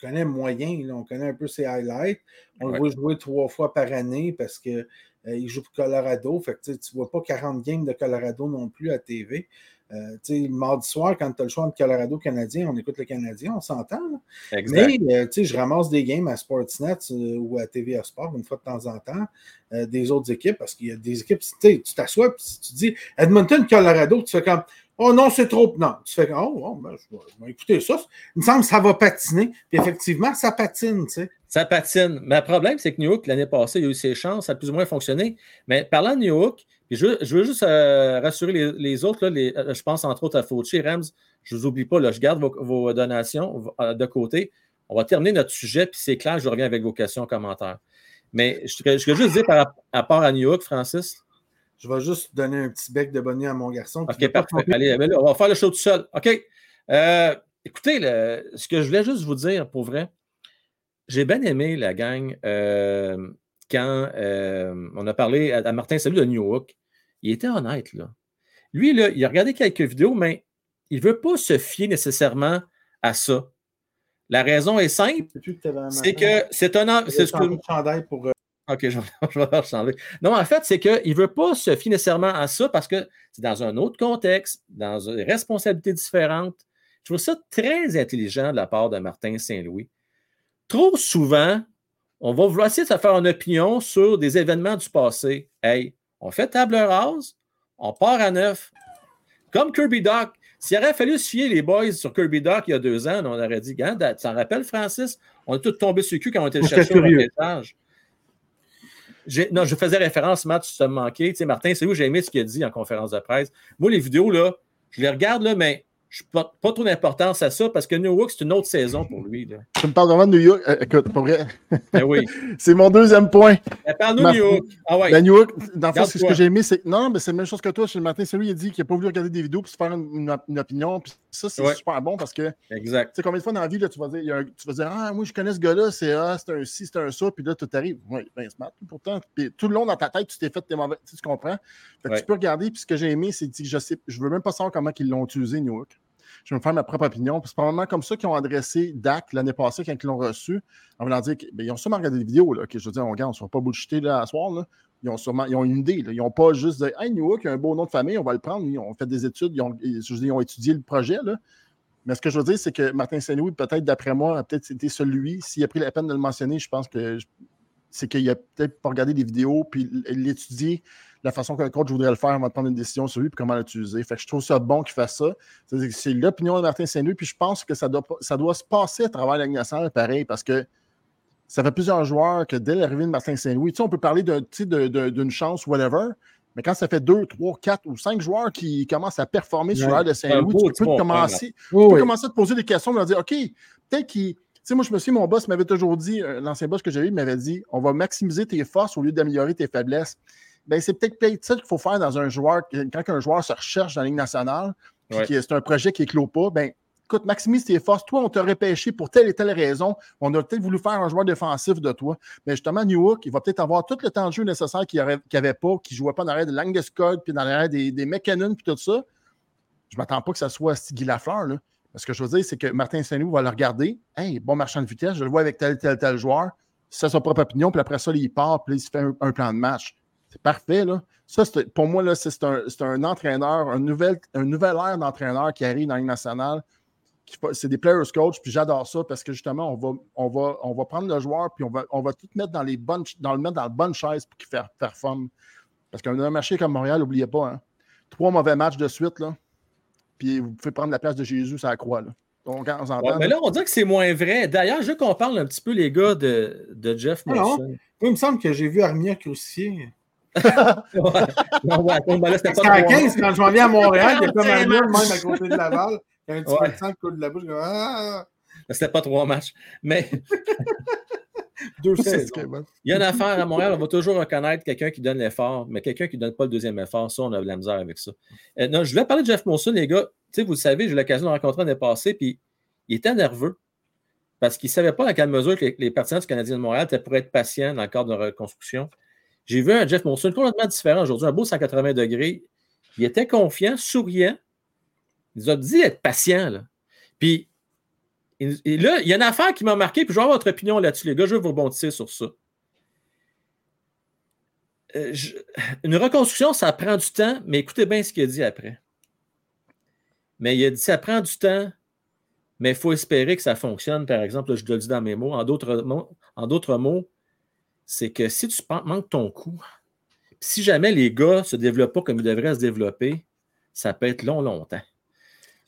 connais moyen, on connaît un peu ses highlights. On le voit jouer trois fois par année parce qu'il euh, joue pour Colorado. Fait tu ne vois pas 40 games de Colorado non plus à TV. Euh, le mardi soir, quand tu as le choix entre Colorado Canadien, on écoute le Canadien, on s'entend. Mais euh, je ramasse des games à Sportsnet euh, ou à TVA Sport une fois de temps en temps, des autres équipes, parce qu'il y a des équipes, tu t'assois et tu dis Edmonton, Colorado, tu fais comme Oh non, c'est trop. Non, tu fais Oh, oh ben, je, vais, écouter ça. Il me semble que ça va patiner. Puis effectivement, ça patine. Tu sais. Ça patine. Mais le problème, c'est que New York, l'année passée, il a eu ses chances, ça a plus ou moins fonctionné. Mais parlant de New York, je, veux, juste euh, rassurer les, autres. Là, euh, je pense entre autres à Fauci, Rams. Je ne vous oublie pas, là, je garde vos, donations euh, de côté. On va terminer notre sujet, puis c'est clair, je reviens avec vos questions, commentaires. Mais je, je veux juste dire par rapport à New York, Francis, Je vais juste donner un petit bec de bonnet à mon garçon. OK, parfait. Allez, on va faire le show tout seul. OK. Euh, écoutez, ce que je voulais juste vous dire, pour vrai, j'ai bien aimé la gang euh, quand euh, on a parlé à, Martin Salut de New York. Il était honnête, là. Lui, là, il a regardé quelques vidéos, mais il ne veut pas se fier nécessairement à ça. La raison est simple. C'est que c'est un. C'est ce que... pour. OK, je, vais changer. Non, en fait, c'est qu'il ne veut pas se fier nécessairement à ça parce que c'est dans un autre contexte, dans des responsabilités différentes. Je trouve ça très intelligent de la part de Martin Saint-Louis. Trop souvent, on va vouloir essayer de se faire une opinion sur des événements du passé. Hey, on fait table rase, on part à neuf. Comme Kirby Doc, s'il aurait fallu se fier les boys sur Kirby Doc il y a deux ans, on aurait dit, tu t'en rappelles, Francis? On est tous tombés sur le cul quand on était chercher au message. Non, je faisais référence, Matt, tu te manqué. Tu sais, Martin, c'est où j'ai aimé ce qu'il a dit en conférence de presse? Moi, les vidéos, là, je les regarde, là, mais je n'ai pas, trop d'importance à ça parce que New York, c'est une autre saison pour lui. Là. Tu me parles vraiment de New York? Euh, écoute, pour vrai. Ben oui. c'est mon deuxième point. Ben, parle-nous de New York. Ah ouais. Ben, New York, dans le fond, ce que j'ai aimé, c'est. Non, mais c'est la même chose que toi. Chez le matin, c'est lui, il a dit qu'il n'a pas voulu regarder des vidéos pour se faire une, opinion. Puis ça, c'est super bon parce que. Exact. Tu sais, combien de fois dans la vie, là, tu, vas dire, tu vas dire Ah, moi, je connais ce gars-là, c'est ah, c'est un ci, c'est un ça. Puis là, tout arrive. Oui, ben smart. Pourtant, puis, tout le long dans ta tête, tu t'es fait tes mauvais. Tu comprends? Fait que tu peux regarder. Puis ce que j'ai aimé, c'est que je sais, je veux même pas savoir comment ils l'ont utilisé, New York je vais me faire ma propre opinion. C'est probablement comme ça qu'ils ont adressé DAC l'année passée quand ils l'ont reçu, en voulant dire qu'ils ben, ont sûrement regardé des vidéos. Là, que je veux dire, on regarde, on ne sera pas bullshité là, à soir. Là. Ils ont sûrement ils ont une idée. Ils n'ont pas juste dit Hey, New York, il a un beau nom de famille, on va le prendre. Ils ont fait des études, ils ont, ont étudié le projet. Mais ce que je veux dire, c'est que Martin Saint-Louis, peut-être d'après moi, a peut-être été celui, s'il a pris la peine de le mentionner, je pense que c'est qu'il a peut-être pas regardé des vidéos puis l'étudier la façon qu'un coach voudrait le faire avant de prendre une décision sur lui et comment l'utiliser. Fait que je trouve ça bon qu'il fasse ça. C'est l'opinion de Martin Saint-Louis, puis je pense que ça doit, se passer à travers la pareil, parce que ça fait plusieurs joueurs que dès l'arrivée de Martin Saint-Louis, on peut parler d'une chance, whatever, mais quand ça fait deux, trois, quatre ou cinq joueurs qui commencent à performer sur l'air de Saint-Louis, tu peux, commencer, commencer à te poser des questions, de dire OK, peut-être qu'il. Tu sais, moi, je me suis mon boss m'avait toujours dit, euh, l'ancien boss que j'avais, m'avait dit on va maximiser tes forces au lieu d'améliorer tes faiblesses. Ben, c'est peut-être ça qu'il faut faire dans un joueur, quand un joueur se recherche dans la Ligue nationale, puis c'est un projet qui éclot pas, ben, écoute, maximise tes forces. Toi, on t'a repêché pour telle et telle raison. On a peut-être voulu faire un joueur défensif de toi. Mais justement, Newhook, il va peut-être avoir tout le temps de jeu nécessaire qu'il n'avait pas, qu'il ne jouait pas dans l'arrêt de Langeskog, puis dans l'arrêt des, des McKinnon, puis tout ça. Je ne m'attends pas que ça soit Guy Lafleur. Là. Ce que je veux dire, c'est que Martin Saint-Louis va le regarder. Hey, bon marchand de vitesse, je le vois avec tel, tel, tel joueur. C'est sa propre opinion, puis après ça, il part, puis il se fait un plan de match. C'est parfait, là. Ça, pour moi, c'est un, un, entraîneur, un nouvel, un nouvel air d'entraîneur qui arrive dans la nationale. C'est des players coach, puis j'adore ça parce que justement, on va, on, va, on va prendre le joueur, puis on va, on va tout mettre dans, les bonnes, dans le mettre dans la bonne chaise pour qu'il performe. Parce qu'un marché comme Montréal, n'oubliez pas, hein, trois mauvais matchs de suite, là, puis vous pouvez prendre la place de Jésus à la croix. Là. On, mais là, on dit que c'est moins vrai. D'ailleurs, je veux qu'on parle un petit peu, les gars, de, de Jeff ah Molson. il me semble que j'ai vu Armia aussi non, ouais, ben là, c'était pas 15, quand je m'en viens à Montréal, il y a comme un mur même à côté de Laval. Il y a un petit peu de sang qui coule de la bouche. Ah! C'était pas trois matchs. Mais. Deux Il y a une affaire à Montréal, on va toujours reconnaître quelqu'un qui donne l'effort, mais quelqu'un qui ne donne pas le deuxième effort, ça, on a de la misère avec ça. Euh, non, je voulais parler de Jeff Monson, les gars. Vous le savez, j'ai eu l'occasion de le rencontrer l'année passée, puis il était nerveux parce qu'il ne savait pas dans quelle mesure que les partisans du Canadien de Montréal étaient pour être patients dans le cadre de reconstruction. J'ai vu un Jeff Monson complètement différent aujourd'hui, un beau 180 degrés. Il était confiant, souriant. Il nous a dit être patient. Là. Puis là, il y a une affaire qui m'a marqué, puis je veux avoir votre opinion là-dessus, les gars. Je veux vous rebondir sur ça. Euh, une reconstruction, ça prend du temps, mais écoutez bien ce qu'il a dit après. Mais il a dit ça prend du temps, mais il faut espérer que ça fonctionne. Par exemple, je le dis dans mes mots. En d'autres mots, c'est que si tu manques ton coup, si jamais les gars ne se développent pas comme ils devraient se développer, ça peut être long, longtemps.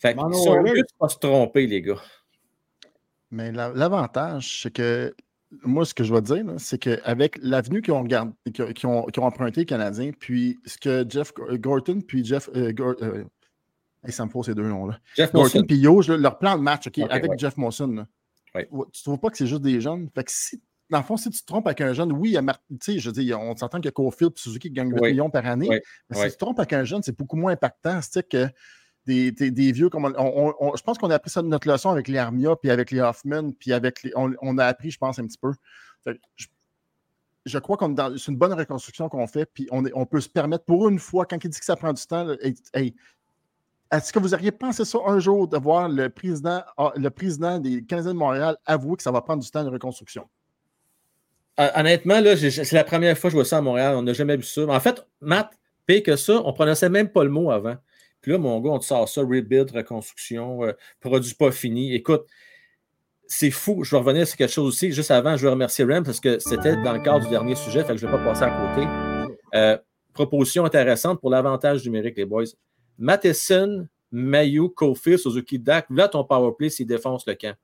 Fait que si on veut pas se tromper, les gars. Mais l'avantage, c'est que moi, ce que je vais dire, c'est qu'avec l'avenue qu'ils ont, qui ont, ont, emprunté les Canadiens, puis ce que Jeff Gorton, puis Jeff. Euh, euh ça me faut ces deux noms-là. Jeff Gorton, puis Yo, leur plan de match, avec Jeff Monson. Tu ne trouves pas que c'est juste des jeunes? Fait que si dans le fond, si tu te trompes avec un jeune, oui, sais, je dis, on s'entend que Cofield et Suzuki gagnent 8 millions par année. Mais si tu te trompes avec un jeune, c'est beaucoup moins impactant que des, des, vieux. Comme je pense qu'on a appris ça de notre leçon avec les Armia, puis avec les Hoffman, puis avec les. On, a appris, je pense, un petit peu. je, crois que c'est une bonne reconstruction qu'on fait, puis on, on, peut se permettre, pour une fois, quand il dit que ça prend du temps, est-ce que vous auriez pensé ça un jour de voir le président, ah, le président des Canadiens de Montréal avouer que ça va prendre du temps de reconstruction? Honnêtement, c'est la première fois que je vois ça à Montréal. On n'a jamais vu ça. En fait, Matt, pire que ça, on ne prononçait même pas le mot avant. Puis là, mon gars, on te sort ça, rebuild, reconstruction, euh, produit pas fini. Écoute, c'est fou. Je vais revenir sur quelque chose aussi. Juste avant, je veux remercier Rem parce que c'était dans le cadre du dernier sujet, fait je ne vais pas passer à côté. Euh, proposition intéressante pour l'avantage numérique, les boys. Matheson, Mayu, Kofi, Suzuki, Dak, là ton powerplay s'il défonce le camp.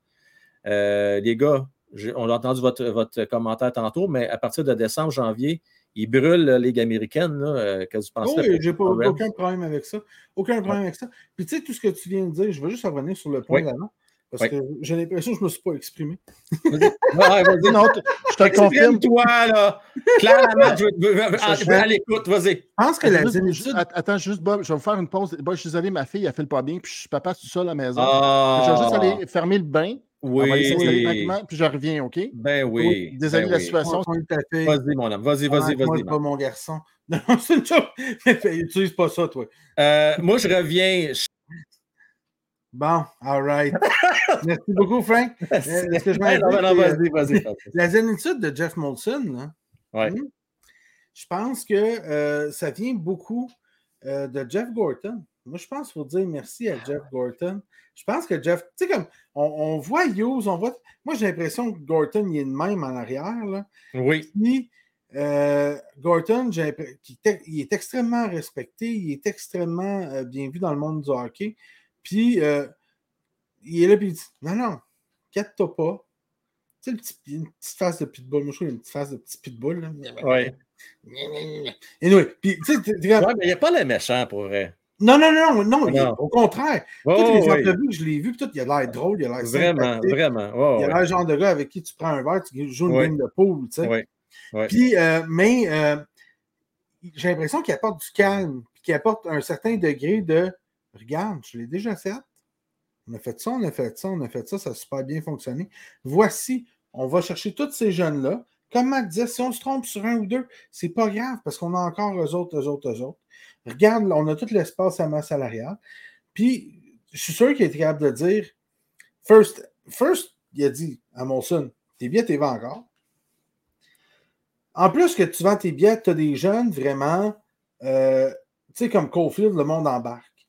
Euh, les gars, on a entendu votre, votre, commentaire tantôt, mais à partir de décembre, janvier, ils brûlent la Ligue américaine. Là, euh, que vous pensez oui, j'ai pas, aucun problème avec ça. Aucun problème avec ça. Puis tu sais, tout ce que tu viens de dire, je veux juste revenir sur le point d'avant. Parce que j'ai l'impression que je ne me suis pas exprimé. Vas-y. vas-y. Non, je te confirme. toi, là. Clairement, je veux à l'écoute, vas-y. Je pense que la zénitude... Attends, juste, Bob, je vais vous faire une pause. Bob, je suis désolé, ma fille, elle ne file pas bien, puis je suis papa tout seul à la maison. Je vais juste ah. aller fermer le bain. Oui. On va puis je reviens, OK? Ben oui. Désolé ben de la situation. Vas-y, mon homme. Vas-y, vas-y, vas-y. Moi, pas mon garçon. Non, c'est une chose. Utilise pas ça, toi. Euh, moi, je reviens. Bon, all right. Merci beaucoup, Frank. Est-ce que je vas-y, vas-y. La zénitude de Jeff Molson, ouais. Hmm, je pense que euh, ça vient beaucoup euh, de Jeff Gorton. Moi, je pense qu'il faut dire merci à Jeff Gorton. Je pense que Jeff, tu sais, comme on, voit Hughes, on voit. Moi, j'ai l'impression que Gorton, il est de même en arrière. Là. Oui. Puis, euh, Gorton, il est extrêmement respecté, il est extrêmement bien vu dans le monde du hockey. Puis, euh, il est là, puis il dit Non, non, quête-toi pas. Tu sais, le petit, une petite face de pitbull. Moi, je trouve une petite face de petit pitbull. Là. Ouais. Et oui, puis, tu sais, ouais, mais il n'y a pas les méchants pour vrai. Non, non, non, non, non. au contraire. Oh, Toutes les entrevues que je l'ai vu, tout, il a l'air drôle, il a l'air Vraiment, vraiment. il a l'air genre de gars avec qui tu prends un verre, tu joues une game de poule, tu sais. Puis, euh, mais euh, j'ai l'impression qu'il apporte du calme, puis qu'il apporte un certain degré de Regarde, je l'ai déjà fait. On a fait ça, on a fait ça, on a fait ça, ça a super bien fonctionné. Voici, on va chercher tous ces jeunes-là. Comme Matt disait, si on se trompe sur un ou deux, c'est pas grave parce qu'on a encore eux autres, eux autres, eux autres. Regarde, on a tout l'espace à masse salariale. Puis, je suis sûr qu'il est capable de dire First, first il a dit à Monson, tes billets, t'es encore. En plus que tu vends tes billets, tu as des jeunes vraiment, euh, tu sais, comme Cofield, le monde embarque.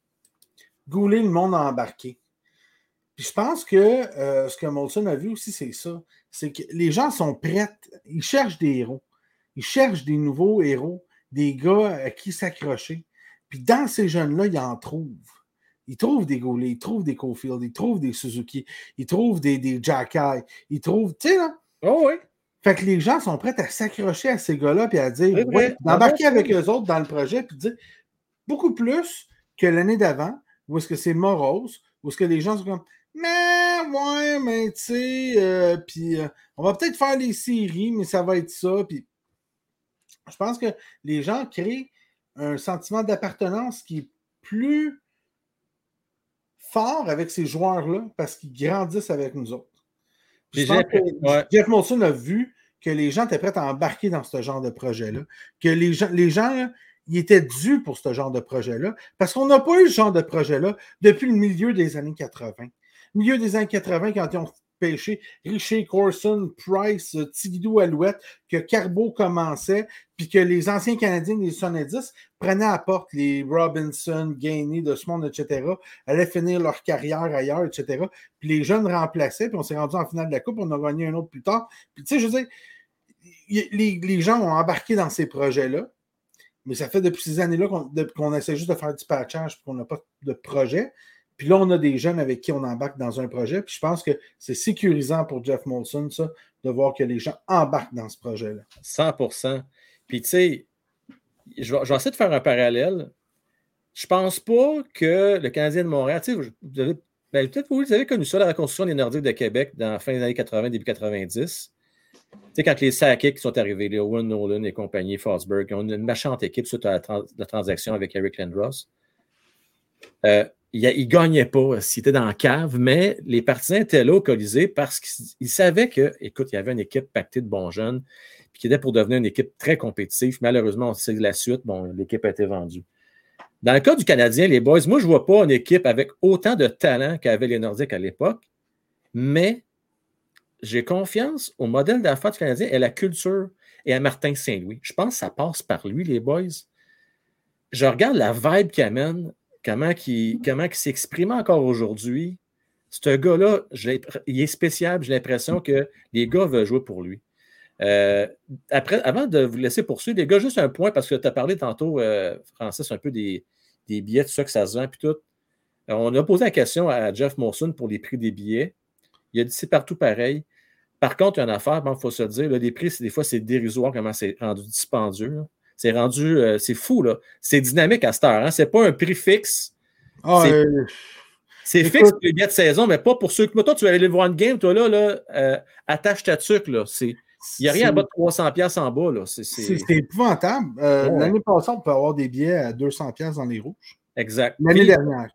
Goulet, le monde a embarqué. Puis je pense que euh, ce que Molson a vu aussi, c'est ça. C'est que les gens sont prêts. Ils cherchent des héros. Ils cherchent des nouveaux héros, des gars à qui s'accrocher. Puis dans ces jeunes-là, ils en trouvent. Ils trouvent des Goulet, ils trouvent des Cofield, ils trouvent des Suzuki, ils trouvent des, des Jacky, ils trouvent, tu sais, là. Oh oui. Fait que les gens sont prêts à s'accrocher à ces gars-là puis à dire, d'embarquer avec eux autres dans le projet puis dire beaucoup plus que l'année d'avant ou est-ce que c'est morose, ou est-ce que les gens sont comme mais ouais, mais tu sais, euh, puis euh, on va peut-être faire des séries, mais ça va être ça. Puis je pense que les gens créent un sentiment d'appartenance qui est plus fort avec ces joueurs-là parce qu'ils grandissent avec nous autres. Jeff Molson a vu que les gens étaient prêts à embarquer dans ce genre de projet-là, que les gens, les gens il était dû pour ce genre de projet-là, parce qu'on n'a pas eu ce genre de projet-là depuis le milieu des années 80. Milieu des années 80, quand ils ont pêché Richer, Corson, Price, Tigidou, Alouette, que Carbo commençait, puis que les anciens Canadiens des 70 prenaient à porte les Robinson, Gainey, de ce monde, etc., allaient finir leur carrière ailleurs, etc. Puis les jeunes remplaçaient, puis on s'est rendu en finale de la Coupe, on a gagné un autre plus tard. Puis tu sais, je veux dire, les, les gens ont embarqué dans ces projets-là. Mais ça fait depuis ces années-là qu'on essaie juste de faire du patchage qu'on n'a pas de projet. Puis là, on a des jeunes avec qui on embarque dans un projet. Puis je pense que c'est sécurisant pour Jeff Molson, ça, de voir que les gens embarquent dans ce projet-là. 100% Puis tu sais, je vais, essayer de faire un parallèle. Je pense pas que le Canadien de Montréal, tu sais, vous ben, peut-être vous avez connu ça, la reconstruction des Nordiques de Québec dans la fin des années 80, début 90. Tu sais, quand les Sakic sont arrivés, les Owen Nolan et compagnie, Fosberg, ont une méchante équipe suite à la, transaction avec Eric Lindros. Euh, il ne gagnait pas s'il était dans la cave, mais les partisans étaient là parce qu'ils savaient que, écoute, il y avait une équipe pactée de bons jeunes, qui était pour devenir une équipe très compétitive. Malheureusement, c'est la suite. Bon, l'équipe a été vendue. Dans le cas du Canadien, les boys, moi, je ne vois pas une équipe avec autant de talent qu'avaient les Nordiques à l'époque, mais j'ai confiance au modèle d'affaires du Canadien et à la culture et à Martin Saint-Louis. Je pense que ça passe par lui, les boys. Je regarde la vibe qu'il amène, comment il, comment s'exprime encore aujourd'hui. Ce gars-là, il est spécial. J'ai l'impression que les gars veulent jouer pour lui. Euh, après, avant de vous laisser poursuivre, les gars, juste un point, parce que tu as parlé tantôt, euh, Francis, un peu des, billets, tout ça, que ça se vend, puis tout. on a posé la question à Jeff Monson pour les prix des billets. Il a dit c'est partout pareil. Par contre, il y a une affaire, il faut se dire, les prix, des fois, c'est dérisoire comment c'est rendu dispendieux. C'est rendu, euh, c'est fou, là. C'est dynamique à cette heure. Hein? C'est pas un prix fixe. Ah, c'est fixe pour les billets de saison, mais pas pour ceux que. Toi, tu vas aller voir une game, toi, là, là attache ta tuque, là. C'est il n'y a rien à bas de 300$ en bas. C'est épouvantable. Euh, l'année passée, on peut avoir des billets à 200$ dans les rouges. Exact. L'année dernière.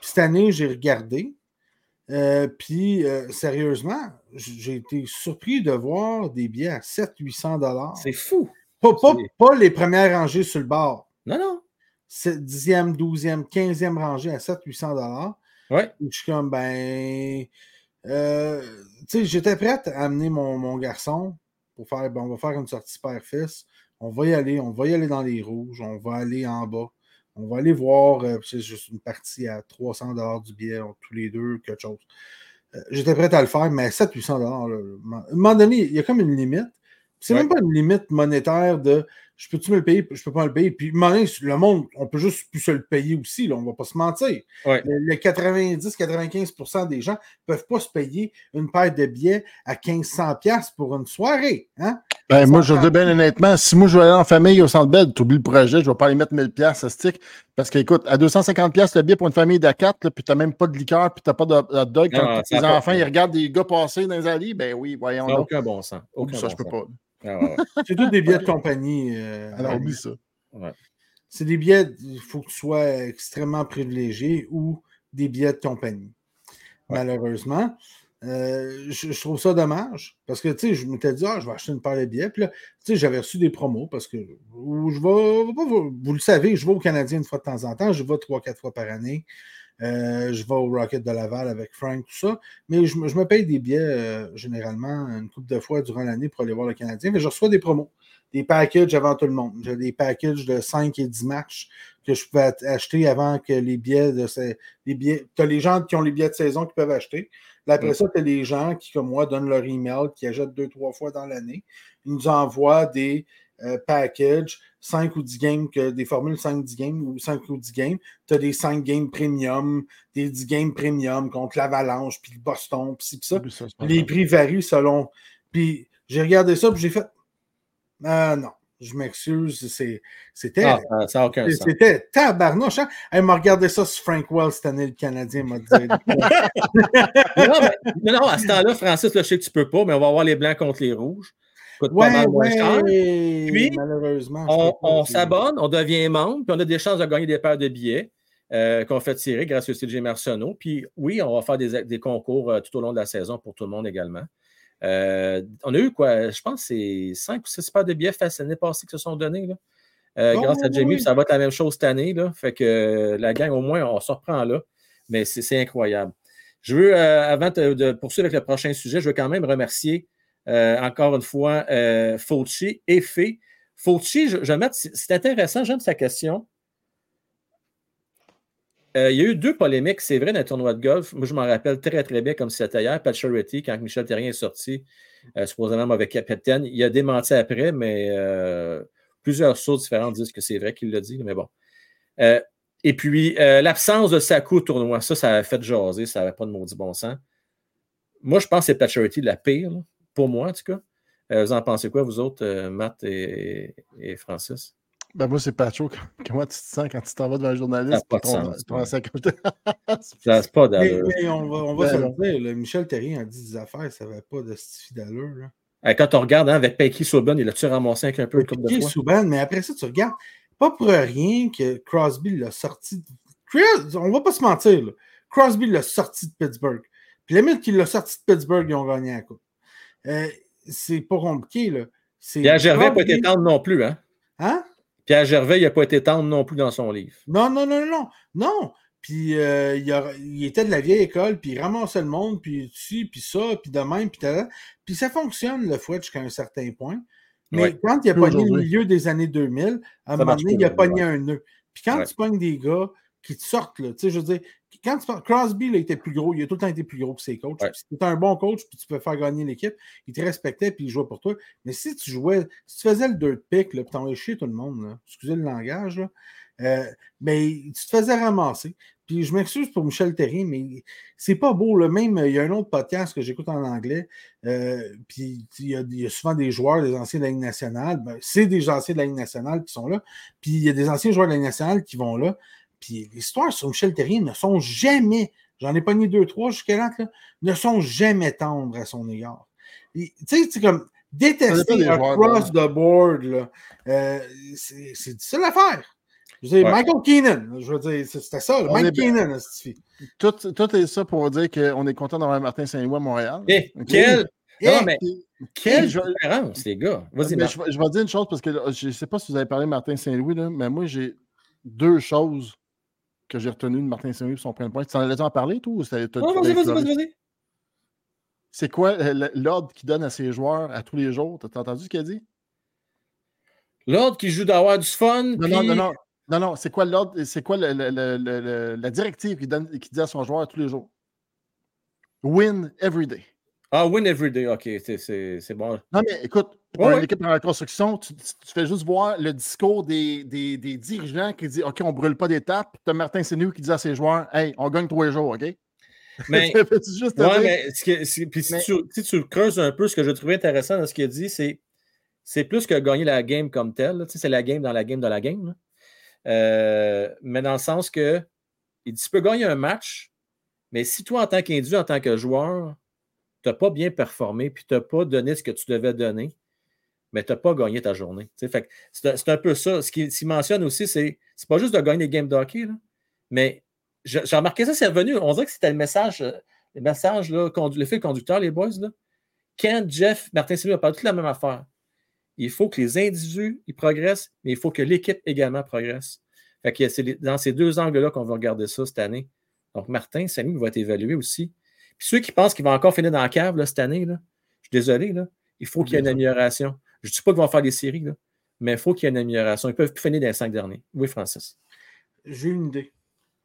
Puis cette année, j'ai regardé. Euh, puis, euh, sérieusement, j'ai été surpris de voir des billets à 700-800$. C'est fou. Pas, pas, les premières rangées sur le bord. Non, non. 10e, 12e, 15e rangée à 700-800$. Ouais. Je suis comme, ben. tu sais, j'étais prête à amener mon, mon garçon pour faire, ben, on va faire une sortie père-fils. On va y aller, on va y aller dans les rouges, on va aller en bas. On va aller voir, euh, c'est juste une partie à 300 du billet, tous les deux, quelque chose. Euh, j'étais prêt à le faire, mais 700-800 À un moment donné, il y a comme une limite. C'est même pas une limite monétaire de je peux-tu me le payer, je peux pas le payer. Puis, le monde, on peut juste plus se le payer aussi, là, on va pas se mentir. Le, 90-95% des gens ne peuvent pas se payer une paire de billets à 1500$ pour une soirée. Hein? Ben, moi, je veux dire bien honnêtement, si moi je vais aller en famille au centre bed, tu oublies le projet, je vais pas aller mettre 1000$ à stick. Parce qu'écoute, à 250$ le billet pour une famille de 4, puis tu n'as même pas de liqueur, puis tu n'as pas de hot dog. Quand tes enfants ils regardent des gars passer dans les allées, ben oui, voyons. aucun bon sens. Aucun ça, je peux pas. Ah, c'est tous des billets de compagnie. Euh, Alors, oublie ça. C'est des billets, il faut que tu sois extrêmement privilégié ou des billets de compagnie. Malheureusement. Euh, je, trouve ça dommage parce que tu sais, je m'étais dit, ah, je vais acheter une paire de billets. Puis là, tu sais, j'avais reçu des promos parce que je vais, vous, le savez, je vais au Canadien une fois de temps en temps, je vais trois, quatre fois par année. Euh, je vais au Rocket de Laval avec Frank, tout ça. Mais je, me paye des billets euh, généralement une couple de fois durant l'année pour aller voir le Canadien. Mais je reçois des promos, des packages avant tout le monde. J'ai des packages de 5 et 10 matchs que je peux acheter avant que les billets de ces. Les billets, tu as les gens qui ont les billets de saison qui peuvent acheter. après ça, tu as les gens qui, comme moi, donnent leur email, qui achètent deux, trois fois dans l'année. Ils nous envoient des euh, packages 5 ou 10 games, que des formules 5-10 games ou 5 ou 10 games. Tu as des 5 games premium, des 10 games premium contre l'Avalanche, puis le Boston, puis ça. les prix varient selon. Puis j'ai regardé ça, puis j'ai fait Ah non, je m'excuse, c'était. Ah, c'était tabarnouche. Hein? Elle m'a regardé ça sur Frank Wells cette année, le Canadien m'a dit. non, non, à ce temps-là, Francis, je sais que tu peux pas, mais on va voir les blancs contre les rouges coûte pas mal moins cher. Puis, malheureusement, on, s'abonne, on devient membre, puis on a des chances de gagner des paires de billets euh, qu'on fait tirer grâce au CG Marceneau. Puis oui, on va faire des, concours euh, tout au long de la saison pour tout le monde également. Euh, on a eu quoi? Je pense que c'est 5 ou 6 paires de billets l'année passée qui se sont donnés. Là. grâce à Jamie, ça va être la même chose cette année. Là. Fait que la gang, au moins, on se reprend là. Mais c'est incroyable. Je veux, avant de, poursuivre avec le prochain sujet, je veux quand même remercier encore une fois, euh, Fauci et fait. Fauci, je, vais mettre, c'est intéressant, j'aime sa question. Euh, il y a eu deux polémiques, c'est vrai, dans le tournoi de golf. Moi, je m'en rappelle très, très bien, comme c'était hier. Charity, quand Michel Terrien est sorti, supposément avec capitaine, il a démenti après, mais plusieurs sources différentes disent que c'est vrai qu'il l'a dit, mais bon. et puis, l'absence de Sakou au tournoi, ça, ça a fait jaser, ça n'avait pas de maudit bon sens. Moi, je pense que c'est Pat Charity la pire pour moi en tout cas. Euh, vous en pensez quoi, vous autres, euh, Matt et, Francis? Ben moi, c'est Pacho. Comment tu te sens quand tu t'en vas devant un journaliste? Ça n'a pas de sens. Ça n'a pas d'allure. Mais, on va, on va ben se le dire. Michel Terrien a dit des affaires, ça n'avait pas de d'allure. quand on regarde hein, avec Pecky Subban, il a-tu ramassé avec un peu de coupe de Subban, mais après ça, tu regardes, pas pour rien que Crosby l'a sorti. De... On va pas se mentir, là. Crosby l'a sorti de Pittsburgh. Puis les mecs qui l'a sorti de Pittsburgh, ils ont gagné la coupe. Euh, c'est pas compliqué, là. Pierre Gervais n'a pas été tendre non plus, hein? Hein? Pierre Gervais, il n'a pas été tendre non plus dans son livre. Non, non, non, non. Non. Puis euh, il, était de la vieille école, puis il ramassait le monde, puis ci, puis ça, puis de même, puis Puis ça fonctionne, le fouet, jusqu'à un certain point. Mais quand il a pogné le milieu des années 2000, à un moment donné, il a pogné un nœud. Puis quand tu pognes des gars qui te sortent, là, tu sais, je veux dire, quand tu Crosby, il était plus gros, il a tout le temps été plus gros que ses coachs. Si tu étais un bon coach, puis tu peux faire gagner l'équipe, il te respectait, puis il jouait pour toi. Mais si tu jouais, si tu faisais le dirt pick, puis t'envoyais chier tout le monde, là, excusez le langage, là, euh, mais tu te faisais ramasser. Puis je m'excuse pour Michel Terry, mais c'est pas beau. Là. Même, il y a un autre podcast que j'écoute en anglais. Euh, puis il y, a, souvent des joueurs des anciens de la Ligue nationale. Ben, c'est des anciens de la Ligue nationale qui sont là. Puis il y a des anciens joueurs de la Ligue nationale qui vont là. Puis les histoires sur Michel Terry ne sont jamais, j'en ai pogné deux, trois jusqu'à là, ne sont jamais tendres à son égard. Tu sais, c'est comme détester across the board, euh, c'est difficile à faire. Michael Keenan, je veux dire, c'était ça, Mike Keenan, tout, tout est ça pour dire qu'on est content d'avoir Martin Saint-Louis à Montréal. Eh, quel, non, mais quelle différence, les gars. Vas-y, je, je, vais dire une chose parce que je ne sais pas si vous avez parlé de Martin Saint-Louis, mais moi, j'ai deux choses que j'ai retenues de Martin Saint-Louis sur son point de point. Tu en allais en parler, toi? Non, vas-y, vas-y, vas-y. C'est quoi euh, l'ordre qu'il donne à ses joueurs à tous les jours? T'as entendu ce qu'il a dit? L'ordre qui joue d'avoir du fun. Non, non, non, non. Non, non, c'est quoi l'ordre, c'est quoi la directive qu'il donne, qui dit à son joueur tous les jours? Win every day. Ah, win every day, ok, c'est bon. Non, mais écoute, pour une équipe en reconstruction, tu, fais juste voir le discours des, des, des dirigeants qui disent OK, on ne brûle pas d'étapes. Tu as Martin Senou qui dit à ses joueurs Hey, on gagne les jours, OK? Mais, juste ouais, mais, puis si, tu, si, tu, creuses un peu, ce que je trouvais intéressant dans ce qu'il a dit, c'est c'est plus que gagner la game comme telle. C'est la game dans la game dans la game. Euh, mais dans le sens que il dit, tu peux gagner un match, mais si toi, en tant qu'individu, en tant que joueur, tu n'as pas bien performé, puis tu n'as pas donné ce que tu devais donner, mais tu n'as pas gagné ta journée. C'est un peu ça. Ce qu'il mentionne aussi, c'est c'est pas juste de gagner des games de hockey, mais j'ai remarqué ça, c'est revenu. On dirait que c'était le message, le message, là, le fait conducteur, les boys. Là. Quand Jeff, Martin Sylvie a parlé toute la même affaire il faut que les individus ils progressent, mais il faut que l'équipe également progresse. Fait que c'est dans ces deux angles-là qu'on va regarder ça cette année. Donc, Martin, Samy va être évalué aussi. Puis ceux qui pensent qu'il va encore finir dans la cave cette année, là, je suis désolé, là, il faut qu'il y ait une amélioration. Je ne dis pas qu'ils vont faire des séries, là, mais il faut qu'il y ait une amélioration. Ils peuvent plus finir dans les cinq derniers. Oui, Francis. J'ai une idée.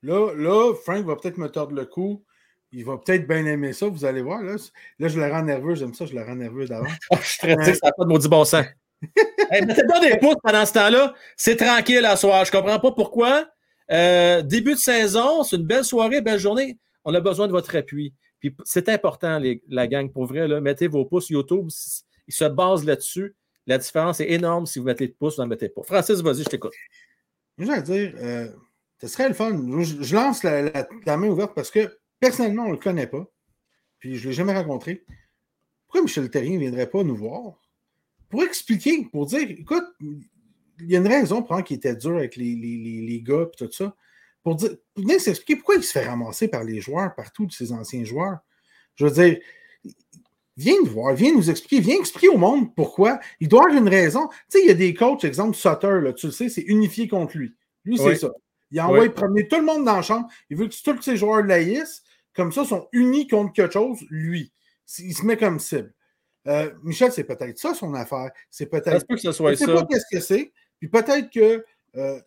Là, là, Frank va peut-être me tordre le cou. Il va peut-être bien aimer ça, vous allez voir. Là, là je le rends nerveux, j'aime ça, je le rends nerveux d'avant. je suis très euh, ça n'a pas de maudit bon sens mettez pas des pouces pendant ce temps-là. C'est tranquille à soir. Je comprends pas pourquoi. Euh, début de saison, c'est une belle soirée, belle journée. On a besoin de votre appui. Puis c'est important, la gang, pour vrai. Là, mettez vos pouces YouTube. Ils se basent là-dessus. La différence est énorme si vous mettez des pouces ou n'en mettez pas. Francis, vas-y, je t'écoute. Je vais dire, euh, ce serait le fun. Je, lance la, main ouverte parce que personnellement, on ne le connaît pas. Puis je ne l'ai jamais rencontré. Pourquoi Michel Terrien ne viendrait pas nous voir? pour expliquer, pour dire, écoute, il y a une raison pour qu'il était dur avec les, les, les, gars et tout ça. Pour, dire, pour s'expliquer pourquoi il se fait ramasser par les joueurs, par tous ces anciens joueurs. Je veux dire, viens nous voir, viens nous expliquer, viens expliquer au monde pourquoi. Il doit avoir une raison. Tu sais, il y a des coachs, exemple Sutter, là, tu le sais, c'est unifié contre lui. Lui, c'est ça. Il envoie promener tout le monde dans la chambre. Il veut que tous ces joueurs laïssent, comme ça, sont unis contre quelque chose, lui. Il se met comme cible. Euh, Michel, c'est peut-être ça son affaire. C'est peut-être. Ça peut que ce soit ça. pas qu'est-ce que c'est. Puis peut-être que euh,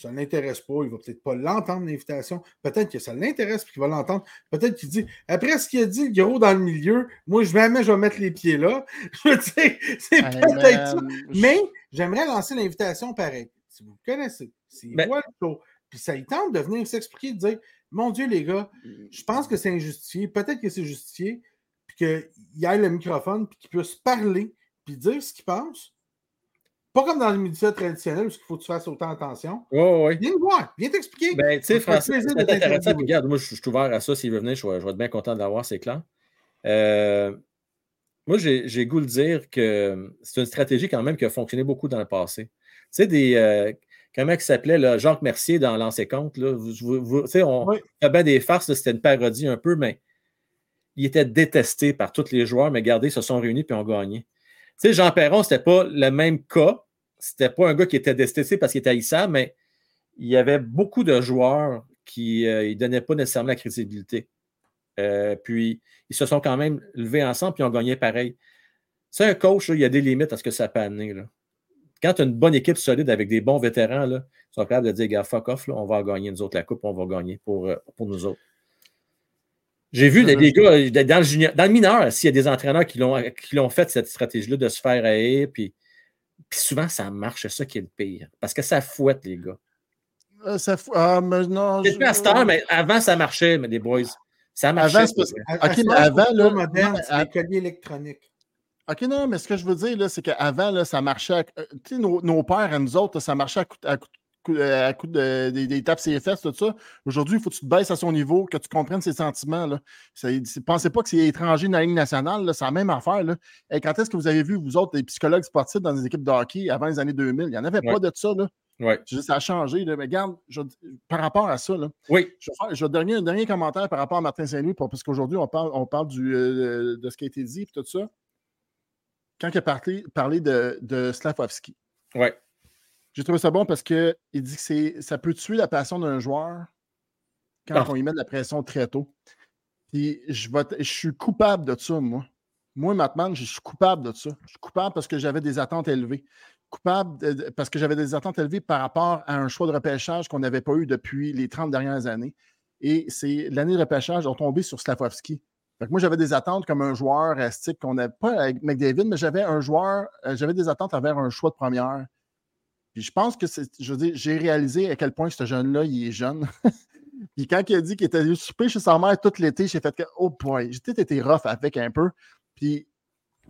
ça ne l'intéresse pas. Il va peut-être pas l'entendre, l'invitation. Peut-être que ça l'intéresse et qu'il va l'entendre. Peut-être qu'il dit après ce qu'il a dit, le gros dans le milieu, moi, je vais, je vais mettre les pieds là. Je veux c'est peut-être ça. Mais j'aimerais lancer l'invitation pareil. Si vous le connaissez, s'il ben voit le show, puis ça il tente de venir s'expliquer, de dire Mon Dieu, les gars, je pense que c'est injustifié. Peut-être que c'est justifié qu'il aille le microphone, puis qu'il puisse parler, puis dire ce qu'il pense. Pas comme dans les médias traditionnels où il faut que tu fasses autant attention. Oh, oui. Viens me voir, viens t'expliquer. Ben, tu sais, François, c'est intéressant. Regarde, moi, je, suis ouvert à ça. S'il veut venir, je vais, être bien content de l'avoir, c'est clair. Euh, moi, j'ai goût de dire que c'est une stratégie quand même qui a fonctionné beaucoup dans le passé. Tu sais, des. Euh, comment il s'appelait, Jacques Mercier dans L'ancien compte, là, vous, on a bien des farces, c'était une parodie un peu, mais il était détesté par tous les joueurs, mais regardez, ils se sont réunis puis ont gagné. Jean Perron, c'était pas le même cas. C'était pas un gars qui était détesté parce qu'il était haïssable, mais il y avait beaucoup de joueurs qui ne euh, donnaient pas nécessairement la crédibilité. Euh, puis, ils se sont quand même levés ensemble et ont gagné pareil. C'est un coach, il y a des limites à ce que ça peut amener. Quand une bonne équipe solide avec des bons vétérans, là, ils sont capables de dire, gars, fuck off, on va gagner nous autres la coupe, on va gagner pour, euh, pour nous autres. J'ai vu des, gars dans le, junior, dans le mineur, s'il y a des entraîneurs qui l'ont fait, cette stratégie-là de se faire haïr, puis, puis souvent ça marche, c'est ça qui est le pire. Parce que ça fouette, les gars. Euh, ça ah, mais non. C'est je... mais avant ça marchait, mais les boys. Ça marchait. Avant, ok, mais avant, là. moderne, c'est colliers électroniques. OK, non, mais ce que je veux dire, c'est qu'avant, ça marchait. Euh, tu sais, nos, nos, pères à nous autres, ça marchait à coup, à coup, euh, à coup de, des, des, tapes CFS, tout ça. Aujourd'hui, il faut que tu te baisses à son niveau, que tu comprennes ses sentiments. Là. pensez pas que c'est étranger dans la ligne nationale, c'est la même affaire. Là. Et quand est-ce que vous avez vu, vous autres, des psychologues sportifs dans des équipes de hockey avant les années 2000? Il n'y en avait pas de ça. Là. Ouais. Ça a changé. Là. Mais regarde, par rapport à ça, là, oui. je, vais je vais donner un dernier commentaire par rapport à Martin Saint-Louis, parce qu'aujourd'hui, on parle, on parle du, euh, de ce qui a été dit et tout ça. Quand il a parlé, parlé de, de Slavovski. Ouais. J'ai trouvé ça bon parce qu'il dit que ça peut tuer la passion d'un joueur quand on y met de la pression très tôt. Puis je, je suis coupable de ça, moi. Moi, Matman, je suis coupable de ça. Je suis coupable parce que j'avais des attentes élevées. Coupable parce que j'avais des attentes élevées par rapport à un choix de repêchage qu'on n'avait pas eu depuis les 30 dernières années. Et c'est l'année de repêchage, ont tombé sur Slavovski. moi, j'avais des attentes comme un joueur stick qu'on n'avait pas avec McDavid, mais j'avais un joueur, euh, j'avais des attentes envers un choix de première je pense que je j'ai réalisé à quel point ce jeune-là, il est jeune. Puis quand il a dit qu'il était allé souper chez sa mère tout l'été, j'ai fait que, oh boy, j'ai peut-être été rough avec un peu. Puis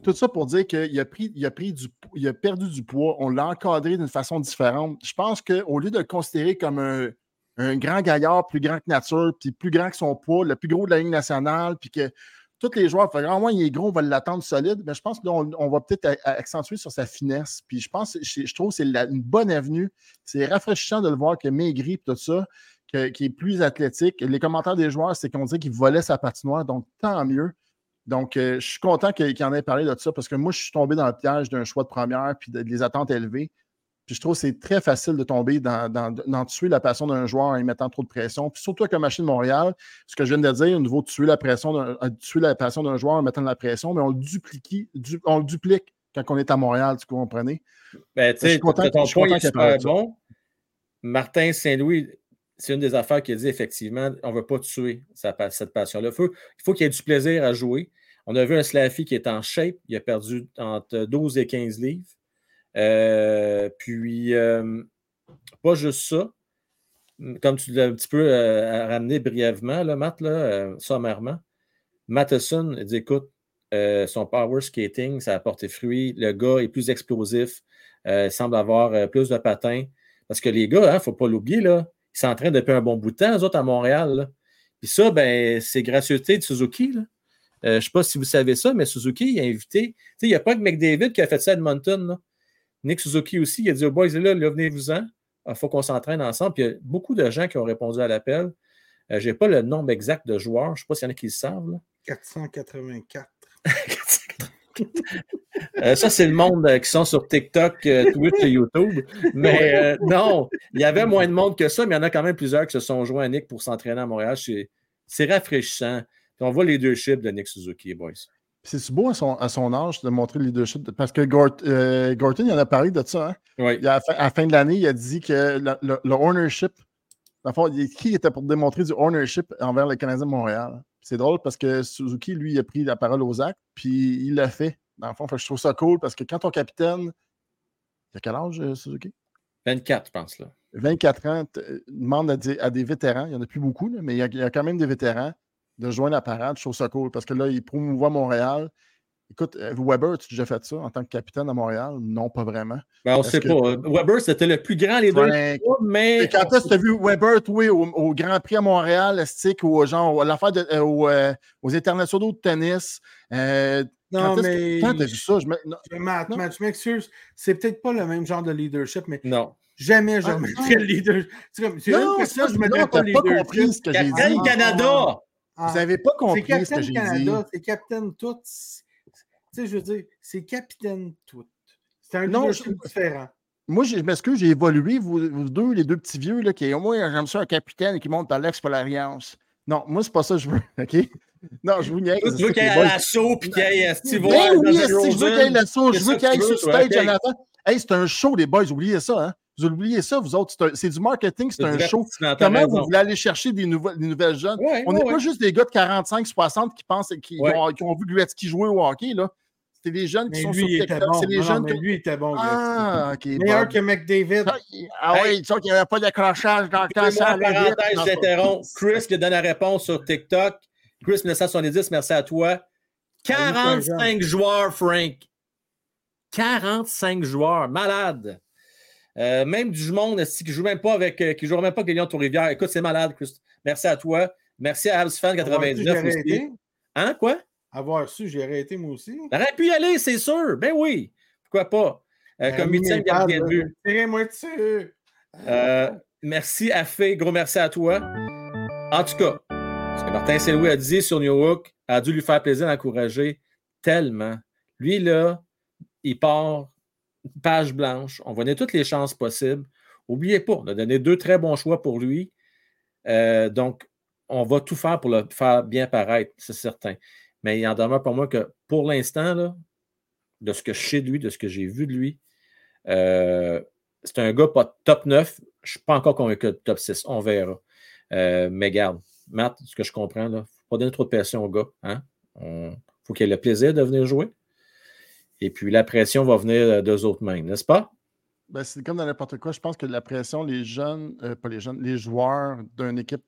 tout ça pour dire qu'il a, pris, il a, pris il a perdu du poids, on l'a encadré d'une façon différente. Je pense qu'au lieu de le considérer comme un, un, grand gaillard plus grand que nature, puis plus grand que son poids, le plus gros de la ligne nationale, puis que tous les joueurs, fait, moins il est gros, on va l'attendre solide, mais je pense qu'on on va peut-être accentuer sur sa finesse. Puis je pense, je, trouve que c'est une bonne avenue. C'est rafraîchissant de le voir que maigri tout ça, qui est plus athlétique. Les commentaires des joueurs, c'est qu'on disait qu'il volait sa patinoire, donc tant mieux. Donc, euh, je suis content qu'il en ait parlé de ça parce que moi, je suis tombé dans le piège d'un choix de première puis des attentes élevées je trouve que c'est très facile de tomber dans, tuer la passion d'un joueur en y mettant trop de pression. Puis surtout avec la machine Montréal, ce que je viens de dire, au niveau de tuer la pression, euh, tuer la passion d'un joueur en mettant de la pression, mais on le duplique, on le duplique quand on est à Montréal, tu comprenez? Ben, tu sais, ton point est super bon. Martin Saint-Louis, c'est une des affaires qu'il a dit effectivement, on ne veut pas tuer cette passion-là. Il faut, qu'il y ait du plaisir à jouer. On a vu un Slaffy qui est en shape, il a perdu entre 12 et 15 livres. Euh, puis, euh, pas juste ça. Comme tu l'as un petit peu euh, ramené brièvement, là, Matt, là, sommairement. Matheson dit écoute, son power skating, ça a porté fruit. Le gars est plus explosif. il semble avoir plus de patins. Parce que les gars, il hein, ne faut pas l'oublier, là, ils s'entraînent depuis un bon bout de temps, eux autres, à Montréal. Puis ça, ben, c'est gracieuseté de Suzuki. je ne sais pas si vous savez ça, mais Suzuki il a invité. Il n'y a pas que McDavid qui a fait ça à Edmonton. Nick Suzuki aussi, il a dit aux boys, là, là venez-vous-en. Il faut qu'on s'entraîne ensemble. Puis il y a beaucoup de gens qui ont répondu à l'appel. Euh, je n'ai pas le nombre exact de joueurs. Je ne sais pas s'il y en a qui le savent. 484. Euh, ça, c'est le monde euh, qui sont sur TikTok, Twitch et YouTube. Mais non, il y avait moins de monde que ça, mais il y en a quand même plusieurs qui se sont joints à Nick pour s'entraîner à Montréal. C'est rafraîchissant. on voit les deux chips de Nick Suzuki, boys. C'est beau à son, à son, âge de montrer le leadership. Parce que euh, Gorton, il en a parlé de ça. Hein? Oui. à, la fin, de l'année, il a dit que le, ownership, qui était pour démontrer du ownership envers le Canadien de Montréal. C'est drôle parce que Suzuki, lui, a pris la parole aux actes, puis il l'a fait. Dans le fond, je trouve ça cool parce que quand ton capitaine. Il a quel âge, euh, Suzuki? 24, je pense. Là. 24 ans, demande à des, à des, vétérans. Il n'y en a plus beaucoup, mais il y, a, il y, a, quand même des vétérans de joindre la parade. Je trouve ça cool parce que là, il promouvoit Montréal. Écoute, euh, Weber, tu as déjà fait ça en tant que capitaine à Montréal? Non, pas vraiment. Ben, on ne sait pas. Weber, c'était le plus grand les deux. mais. quand est-ce que tu as vu Weber, toi, au, Grand Prix à Montréal, stick, ou genre, à l'affaire euh, euh, aux internationaux de tennis, Non, Quand mais. Quand t'as vu ça? Je me- non. Matt, Non? Matt, je m'excuse. C'est peut-être pas le même genre de leadership, mais Non. jamais je Ah, remettrais le leader. C'est comme, c'est Non, une c'est personne, je non, mettrais pas pas le leadership. compris ce que j'ai dit. Canada! Ah, Vous n'avez pas compris ce que Captain j'ai dit. Canada, c'est Captain tout. Tu sais, je veux dire, c'est Capitaine tout. C'est un je- différent. Moi, je m'excuse, j'ai évolué, vous, vous deux, les deux petits vieux, là, qui au moins, j'aime ça, un capitaine qui monte par l'expérience. Non, moi, c'est pas ça que je veux, OK? Non, je vous niaise. Tu veux qu'il y ait l'assaut puis qu'il y ait Steve Ben oui, esti, je veux qu'il y ait le saut, je veux qu'il y ait sur stage avant. Hey, c'est un show, les boys, oubliez ça, hein? Vous oubliez ça, vous autres, c'est du marketing, c'est un show. Comment vous voulez aller chercher des, nouvelles- des nouvelles jeunes? Ouais, On n'est ouais, pas juste des gars de 45, 60 qui pensent qui, Ouais. ont, qui ont vu Gretzky jouer au hockey, là. C'est des jeunes qui Mais sont lui, sur TikTok. bon. C'est non, jeunes mais qui. lui, il était bon. Ah, ok. Meilleur bon. que McDavid. Ah, Ah Hey. oui, tu sais qu'il n'y avait pas d'accrochage dans le temps. Ça parenthèse, j'interromps. Chris qui donne la réponse sur TikTok. Chris 1970, merci à toi. 45 joueurs, Frank. 45 joueurs, malade. Euh, même du monde qui joue même pas avec, euh, qui joue même pas avec de Trois-Rivières. Écoute, c'est malade, Chris. Merci à toi. Merci à Avoir su, j'ai Absfan99 aussi. Hein, quoi? Avoir su, j'ai arrêté moi aussi. T'aurais pu y aller, c'est sûr. Ben oui. Pourquoi pas? Euh, Ben, comme huitième gardien de là, but. Tirez-moi dessus. Euh, merci à Fé, gros merci à toi. En tout cas, ce que Martin Saint-Louis a dit sur New York a dû lui faire plaisir d'encourager tellement. Lui, là, il part page blanche. On va toutes les chances possibles. N'oubliez pas, on a donné deux très bons choix pour lui. Euh, donc, on va tout faire pour le faire bien paraître, c'est certain. Mais il en demeure pour moi que pour l'instant, de ce que je sais de lui, de ce que j'ai vu de lui, euh, c'est un gars pas top 9. Je ne suis pas encore convaincu de top 6. On verra. Euh, mais garde, Matt, ce que je comprends, il ne faut pas donner trop de pression au gars. Hein? Il faut qu'il ait le plaisir de venir jouer. Et puis la pression va venir d'eux autres mêmes, n'est-ce pas? Ben, c'est comme dans n'importe quoi. Je pense que la pression, les jeunes, euh, pas les jeunes, les joueurs d'une équipe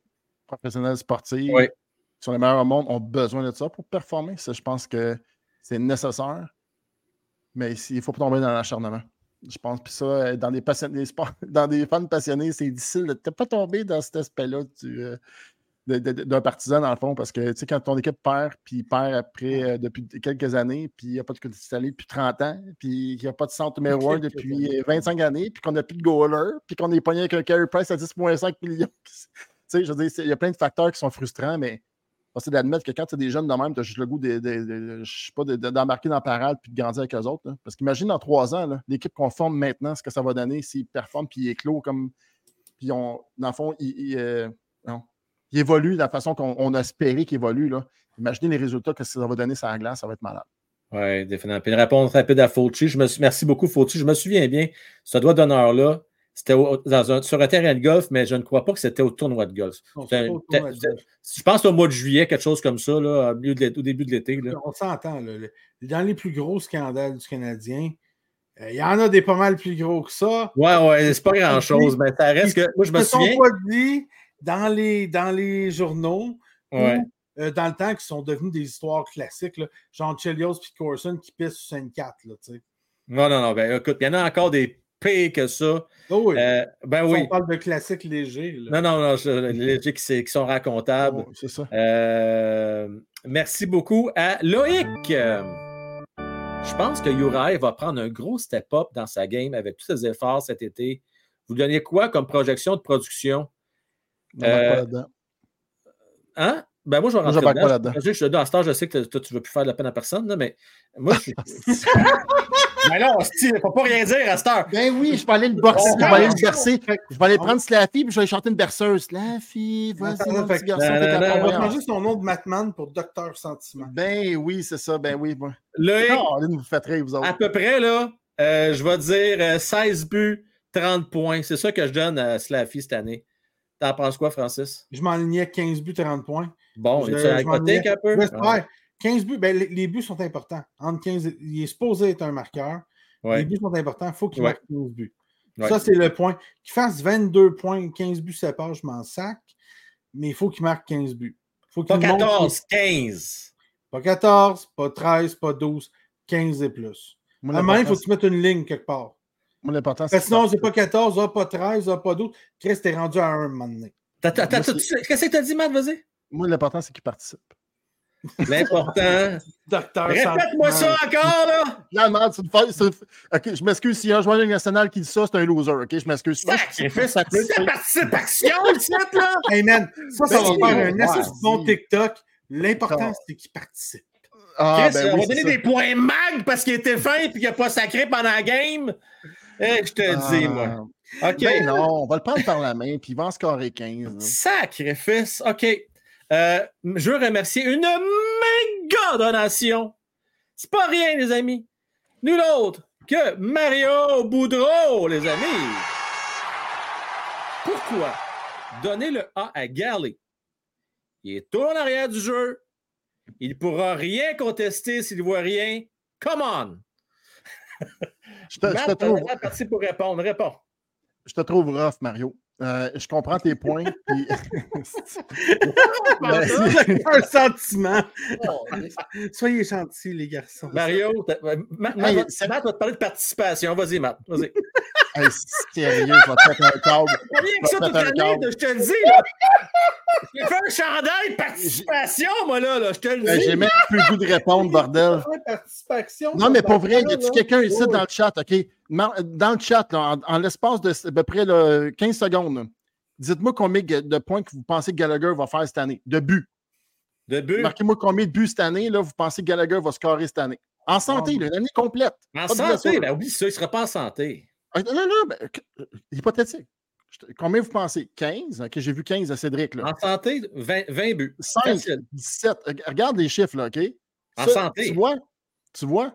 professionnelle sportive Oui. qui sont les meilleurs au monde ont besoin de ça pour performer. Ça, je pense que c'est nécessaire. Mais il ne faut pas tomber dans l'acharnement. Je pense. Puis ça, euh, dans des, dans fans passionnés, c'est difficile de ne pas tomber dans cet aspect-là du, euh, d'un partisan, dans le fond. Parce que tu sais, quand ton équipe perd, puis il perd après euh, depuis quelques années, puis il n'y a pas de installé depuis 30 ans, puis il n'y a pas de centre numéro 1 Quelques depuis euh, 25 années, puis qu'on n'a plus de goaler, puis qu'on est pogné avec un carry price à 10,5 millions. tu sais, je veux dire, il y a plein de facteurs qui sont frustrants, mais c'est d'admettre que quand tu es des jeunes de même, tu as juste le goût de, de- de- je sais pas, de- de- d'embarquer dans la parade puis de grandir avec eux autres. là. Parce qu'imagine dans trois ans, l'équipe qu'on forme maintenant, ce que ça va donner s'ils performent puis ils éclosent comme. Puis on, dans le fond, ils, ils, ils évoluent de la façon qu'on on a espéré qu'ils évoluent. Là. Imaginez les résultats que ça va donner sur la glace, ça va être malade. Oui, définitivement. Puis une réponse rapide à Fauci. Je me suis, merci beaucoup, Fauci. Je me souviens bien, ce doigt d'honneur-là, c'était au- dans un- sur un terrain de golf, mais je ne crois pas que c'était au tournoi de golf. Non, C'était c'est un- pas au tournoi de c'était- golf. Je pense au mois de juillet, quelque chose comme ça, là, au, milieu de l'été- au début de l'été. là. On s'entend. Dans les plus gros scandales du Canadien, euh, il y en a des pas mal plus gros que ça. Ouais, ouais, c'est pas grand-chose, mais ça reste que. Moi, je me souviens. pas dit dans les, dans les journaux Ouais. euh, dans le temps qui sont devenus des histoires classiques, là, genre Chelios et Corson qui pissent sur 5-4. Là, tu sais. Non, non, non. Ben, écoute, il y en a encore des pires que ça. Oh oui. Euh, ben Si oui. On parle de classiques légers. là. Non, non, non, je- les qui, sont racontables. Oh, c'est ça. Euh, merci beaucoup à Loïc. Je pense que Uri va prendre un gros step-up dans sa game avec tous ses efforts cet été. Vous donnez quoi comme projection de production? Embarque Euh, pas là-dedans. Hein? Ben moi, je vais Moi, rentrer j'embarque dedans. pas là-dedans. Je, je, à ce temps, je sais que toi, tu ne veux plus faire de la peine à personne, là, mais moi, je suis. ben non, il ne faut pas rien dire à cette heure. Ben oui, je vais aller le bercer. On Je vais aller le bercer. Je vais aller prendre Slaffy puis je vais aller chanter une berceuse. Slaffy, vas-y, mon fait petit garçon. On va changer son nom de Matman pour Docteur Sentiment. Ben oui, c'est ça. Ben oui. moi. Loïc, Non, allez vous faites rire, vous autres. à peu près, là, euh, je vais dire euh, 16 buts, 30 points. C'est ça que je donne à Slaffy cette année. T'en penses quoi, Francis? Je m'enlignais 15 buts, 30 points. Bon, Je- es-tu hypothétique un peu? J'espère. 15 buts, ben, les, les buts sont importants. Entre 15, il est supposé être un marqueur. Les buts sont importants. Il faut qu'il Ouais. marque 15 buts. Ouais. Ça, c'est le point. Qu'il fasse 22 points, 15 buts, ça part, je m'en sac. Mais il faut qu'il marque 15 buts. Faut Pas qu'il montre- 14, 15. Pas 14, pas 13, pas 12, 15 et plus. Moi, À il faut que tu mettes une ligne quelque part. Moi, l'important, que sinon, c'est c'est pas 14, ah, pas 13, ah, pas 12. Chris, t'es rendu à un moment donné. C'est- Qu'est-ce que t'as dit, Matt? Vas-y. Moi, l'important, c'est qu'il participe. L'important. Docteur Répète-moi ça encore, là! C'est- Ok, je m'excuse si un joueur de Ligue nationale qui dit ça, c'est un loser. Ok, je m'excuse. Je- Sacré ça c'est participation, ici, là! Hey man, ça, ça va Vas-y, faire un assez bon TikTok. L'important, c'est qu'il participe. Ah, Chris, ben on oui, va donner c'est ça. des points mag parce qu'il était fin et qu'il n'a pas sacré pendant la game. Eh, je te dis, moi. OK. Ben non, on va le prendre par la main, puis il va en scorer 15. là. Sacrifice. OK. Euh, je veux remercier une méga donation. C'est pas rien, les amis. Nul autre que Mario Boudreau, les amis. Pourquoi? Donner le A à Galley? Il est tout en arrière du jeu. Il ne pourra rien contester s'il ne voit rien. Come on! Je te, je te Matt, trouve, parti pour répondre. Réponds. je te trouve rough, Mario. Euh, je comprends tes points. puis- Ben, c'est- un sentiment. Soyez gentils, les garçons. Mario, Matt, Matt Hey, va- Matt va te parler de participation. Vas-y, Matt. Vas-y. Hey, sérieux, je vais te mettre un câble. Rien que ça toute l'année, je te le dis. là. J'ai fait un chandail de participation, moi, là, là, je te le Euh, dis. J'ai même plus le goût de répondre, bordel. Participation. Non, mais pour vrai, y a-tu quelqu'un ici dans le chat, OK? Dans le chat, là, en, en l'espace de à peu près là, 15 secondes, dites-moi combien de points que vous pensez que Gallagher va faire cette année. De buts. De but, Marquez-moi combien de buts cette année, là, vous pensez que Gallagher va scorer cette année. En santé, Oh. une année complète. en pas santé, ben oublie ça, il ne sera pas en santé. Ah, Non, non, ben, que- hypothétique. Combien vous pensez? 15? OK, j'ai vu 15 à Cédric. Là. En santé, 20, 20 buts. 5, Facile. 17. Reg- Regarde les chiffres, là, OK? En Ça, santé. Tu vois? Tu vois?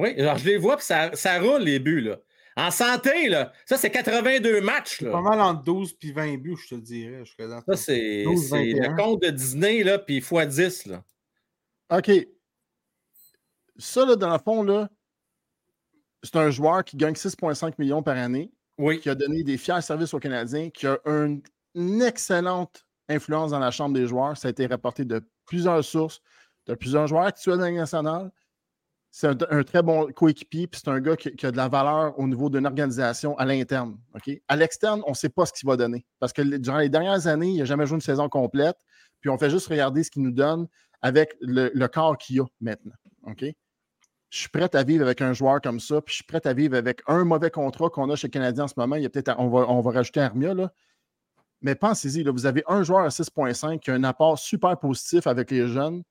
Oui, alors je les vois, puis ça, ça roule, les buts, là. En santé, là, ça, c'est 82 matchs, Pas là. mal entre 12 puis 20 buts, je te dirais. Je serais dans- Ça, c'est 12, c'est le 21. compte de Disney, là, puis x 10, là. OK. Ça, là, dans le fond, là, c'est un joueur qui gagne 6,5 millions par année, Oui. qui a donné des fiers services aux Canadiens, qui a une, une excellente influence dans la chambre des joueurs. Ça a été rapporté de plusieurs sources, de plusieurs joueurs actuels dans la nationale. C'est un, très bon coéquipier, puis c'est un gars qui, a de la valeur au niveau d'une organisation à l'interne. À l'externe, on ne sait pas ce qu'il va donner. Parce que durant les dernières années, il n'a jamais joué une saison complète. Puis on fait juste regarder ce qu'il nous donne avec le, corps qu'il a maintenant. Je suis prêt à vivre avec un joueur comme ça, puis je suis prêt à vivre avec un mauvais contrat qu'on a chez le Canadien en ce moment. Peut-être, on va, on va rajouter Armia, là. Mais pensez-y, là, vous avez un joueur à 6.5 qui a un apport super positif avec les jeunes,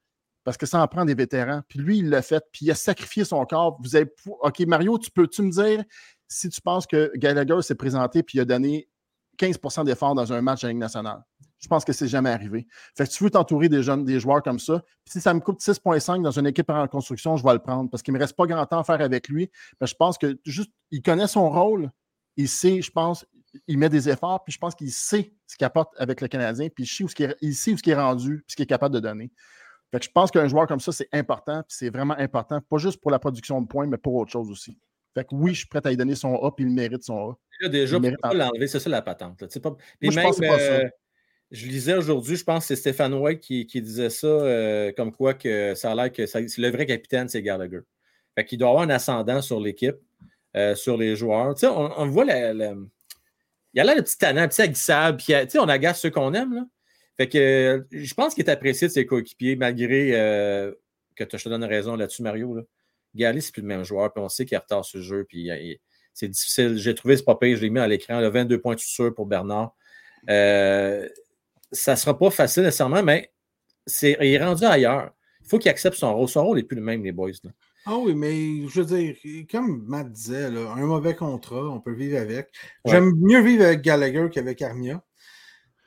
parce que ça en prend des vétérans. Puis lui, il l'a fait, puis il a sacrifié son corps. Vous OK, Mario, tu peux-tu me dire si tu penses que Gallagher s'est présenté puis il a donné 15% d'effort dans un match à Ligue nationale? Je pense que c'est jamais arrivé. Fait que tu veux t'entourer des jeunes, des joueurs comme ça. Puis si ça me coûte 6,5 dans une équipe en construction, je vais le prendre parce qu'il ne me reste pas grand temps à faire avec lui. Mais je pense que juste, il connaît son rôle. Il sait, je pense, il met des efforts, puis je pense qu'il sait ce qu'il apporte avec le Canadien, puis il sait où ce qu'il est, il ce est rendu, puis ce qu'il est capable de donner. Fait que je pense qu'un joueur comme ça, c'est important, puis c'est vraiment important, pas juste pour la production de points, mais pour autre chose aussi. Fait que oui, je suis prêt à lui donner son A, puis il mérite son A. Là, déjà, Il pas l'enlever, c'est ça la patente. là. Pas... Moi, je même, pas ça. euh, je lisais aujourd'hui, je pense que c'est Stéphane White qui, qui disait ça, euh, comme quoi que ça a l'air que ça- le vrai capitaine, c'est Gallagher. Fait qu'il doit avoir un ascendant sur l'équipe, euh, sur les joueurs. Tu sais, on, on voit la, la- Il y a là le petit tannant, le petit aguissable, puis tu sais, on agace ceux qu'on aime. Là. Fait que euh, je pense qu'il est apprécié de ses coéquipiers, malgré euh, que je te donne raison là-dessus, Mario. Là. C'est plus le même joueur, puis on sait qu'il est retard sur le jeu, puis euh, c'est difficile. J'ai trouvé ce papier, je l'ai mis à l'écran, le 22 points de sûr pour Bernard. Euh, ça ne sera pas facile nécessairement, mais c'est, il est rendu ailleurs. Il faut qu'il accepte son rôle. Son rôle n'est plus le même, les boys. là. Ah oui, mais je veux dire, comme Matt disait, là, un mauvais contrat, on peut vivre avec. Ouais. J'aime mieux vivre avec Gallagher qu'avec Armia.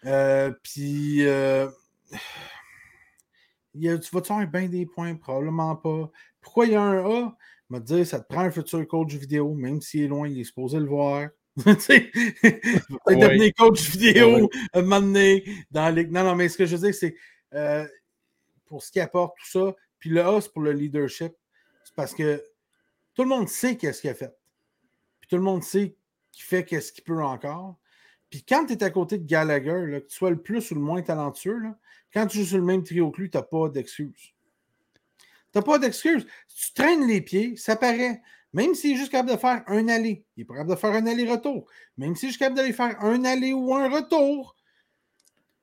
Euh, Puis, euh, il y a- tu vas-tu avoir bien des points? Probablement pas. Pourquoi il y a un A? M'a dit, ça te prend un futur coach vidéo, même s'il est loin, il est supposé le voir. Tu sais, peut-être devenir coach vidéo à donné dans ligue. Non, non, mais ce que je veux dire, c'est euh, pour ce qui apporte tout ça. Puis le A, c'est pour le leadership. C'est parce que tout le monde sait qu'est-ce qu'il a fait. Puis tout le monde sait qu'il fait qu'est-ce qu'il peut encore. Puis quand tu es à côté de Gallagher, là, que tu sois le plus ou le moins talentueux, là, quand tu joues sur le même trio que lui, tu n'as pas d'excuse. Tu n'as pas d'excuse. Si tu traînes les pieds, ça paraît. Même s'il est juste capable de faire un aller, il est capable de faire un aller-retour. Même s'il est juste capable d'aller faire un aller ou un retour,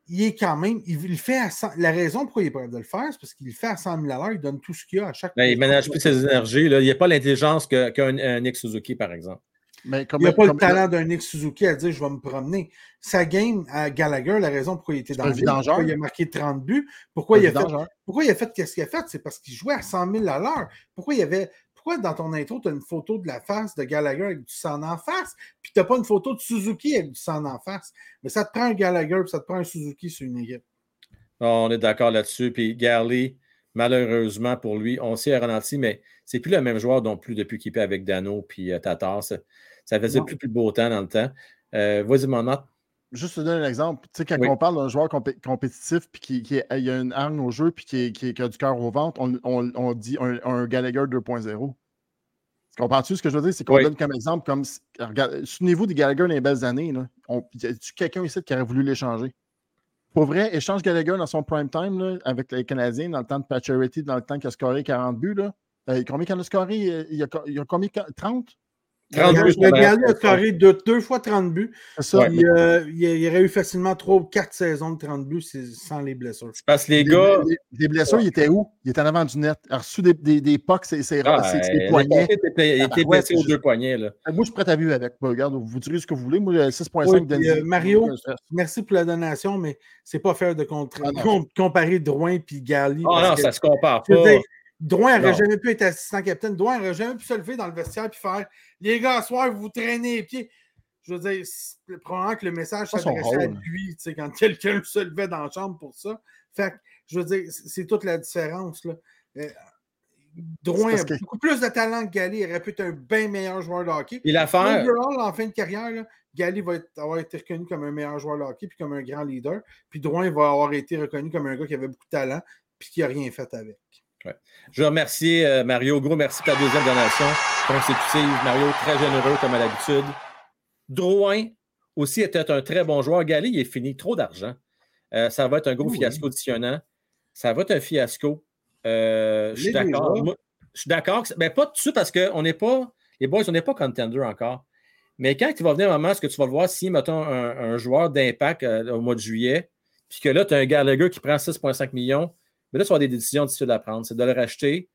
il est quand même, il, fait à 100, la raison pourquoi il est prêt de le faire, c'est parce qu'il le fait à 100 000 à l'heure, il donne tout ce qu'il a à chaque ben, Il ne manage plus ses énergies. Là. Il n'y a pas l'intelligence qu'un Nick Suzuki, par exemple. Mais il n'y a pas le talent d'un Nick Suzuki à dire je vais me promener. Sa game à Gallagher, la raison pourquoi il était dans le pourquoi il a marqué 30 buts, pourquoi il, a fait, pourquoi il a fait ce qu'il a fait, c'est parce qu'il jouait à 100 000 à l'heure. Pourquoi il y avait pourquoi dans ton intro, tu as une photo de la face de Gallagher avec du sang en face, puis tu n'as pas une photo de Suzuki avec du sang en face? Mais ça te prend un Gallagher, puis ça te prend un Suzuki sur une équipe. on est d'accord là-dessus. Puis Garley, malheureusement pour lui, on s'est ralenti, mais c'est plus le même joueur non plus depuis qu'il est avec Dano puis euh, Tatar. Ça, faisait plus, plus beau temps dans le temps. Euh, Vas-y, mon note juste te donner un exemple. Tu sais, quand on parle d'un joueur compétitif puis qui, qui, a une arme au jeu puis qui, qui, a du cœur au ventre, on, on, on dit un, un, Gallagher 2.0. Comprends-tu ce que je veux dire? C'est qu'on donne comme exemple, comme souvenez-vous des Gallagher dans les belles années. Là. y a quelqu'un ici qui aurait voulu l'échanger? Pour vrai, échange Gallagher dans son prime time là, avec les Canadiens dans le temps de Patcherity, dans le temps qu'il a scoré 40 buts. Là. Euh, combien qu'il a scoré? Il y a, il y a combien? 30? 30 buts. Le Galley a carré deux, deux, fois 30 buts. Ça. Il, euh, il, aurait eu facilement 3 ou 4 saisons de 30 buts sans les blessures. C'est parce que les gars. Les, blessures, il était où? Il était en avant du net. Il a reçu des, des, des pucks, c'est ah, des poignets. Il était blessé aux deux poignets. Là. Moi, je suis prêt à vivre avec. regarde, vous direz ce que vous voulez. Moi, 6.5 oui, euh, Mario, merci pour la donation, mais c'est pas faire de ah, comparer Drouin et Gali. Ah non, ça se compare pas. Drouin n'aurait jamais pu être assistant capitaine. Drouin n'aurait jamais pu se lever dans le vestiaire et faire Les gars, soir, vous traînez les pieds. Je veux dire, probablement que le message s'adressait à lui quand quelqu'un se levait dans la chambre pour ça. Fait je veux dire, c'est toute la différence. Là. Euh, Drouin a beaucoup plus de talent que Gali. Il aurait pu être un bien meilleur joueur de hockey. Et l'affaire. en fin de carrière, là, Gali va avoir été reconnu comme un meilleur joueur de hockey puis comme un grand leader. Puis Drouin va avoir été reconnu comme un gars qui avait beaucoup de talent puis qui n'a rien fait avec. Je veux remercier euh, Mario. Gros merci pour ta deuxième donation consécutive. Mario, très généreux comme à l'habitude. Drouin aussi était un très bon joueur. Gali, il est fini. Trop d'argent. Euh, ça va être un gros fiasco additionnant. Ça va être un fiasco. Euh, je suis d'accord. Je suis d'accord. Mais pas tout de suite parce qu'on n'est pas. Les boys, on n'est pas contender encore. Mais quand il va venir un moment, est-ce que tu vas le voir si, mettons, un, joueur d'impact au mois de juillet, puis que là, tu as un Gallagher qui prend 6,5 millions, mais là, tu vas des décisions difficiles à prendre. C'est de le racheter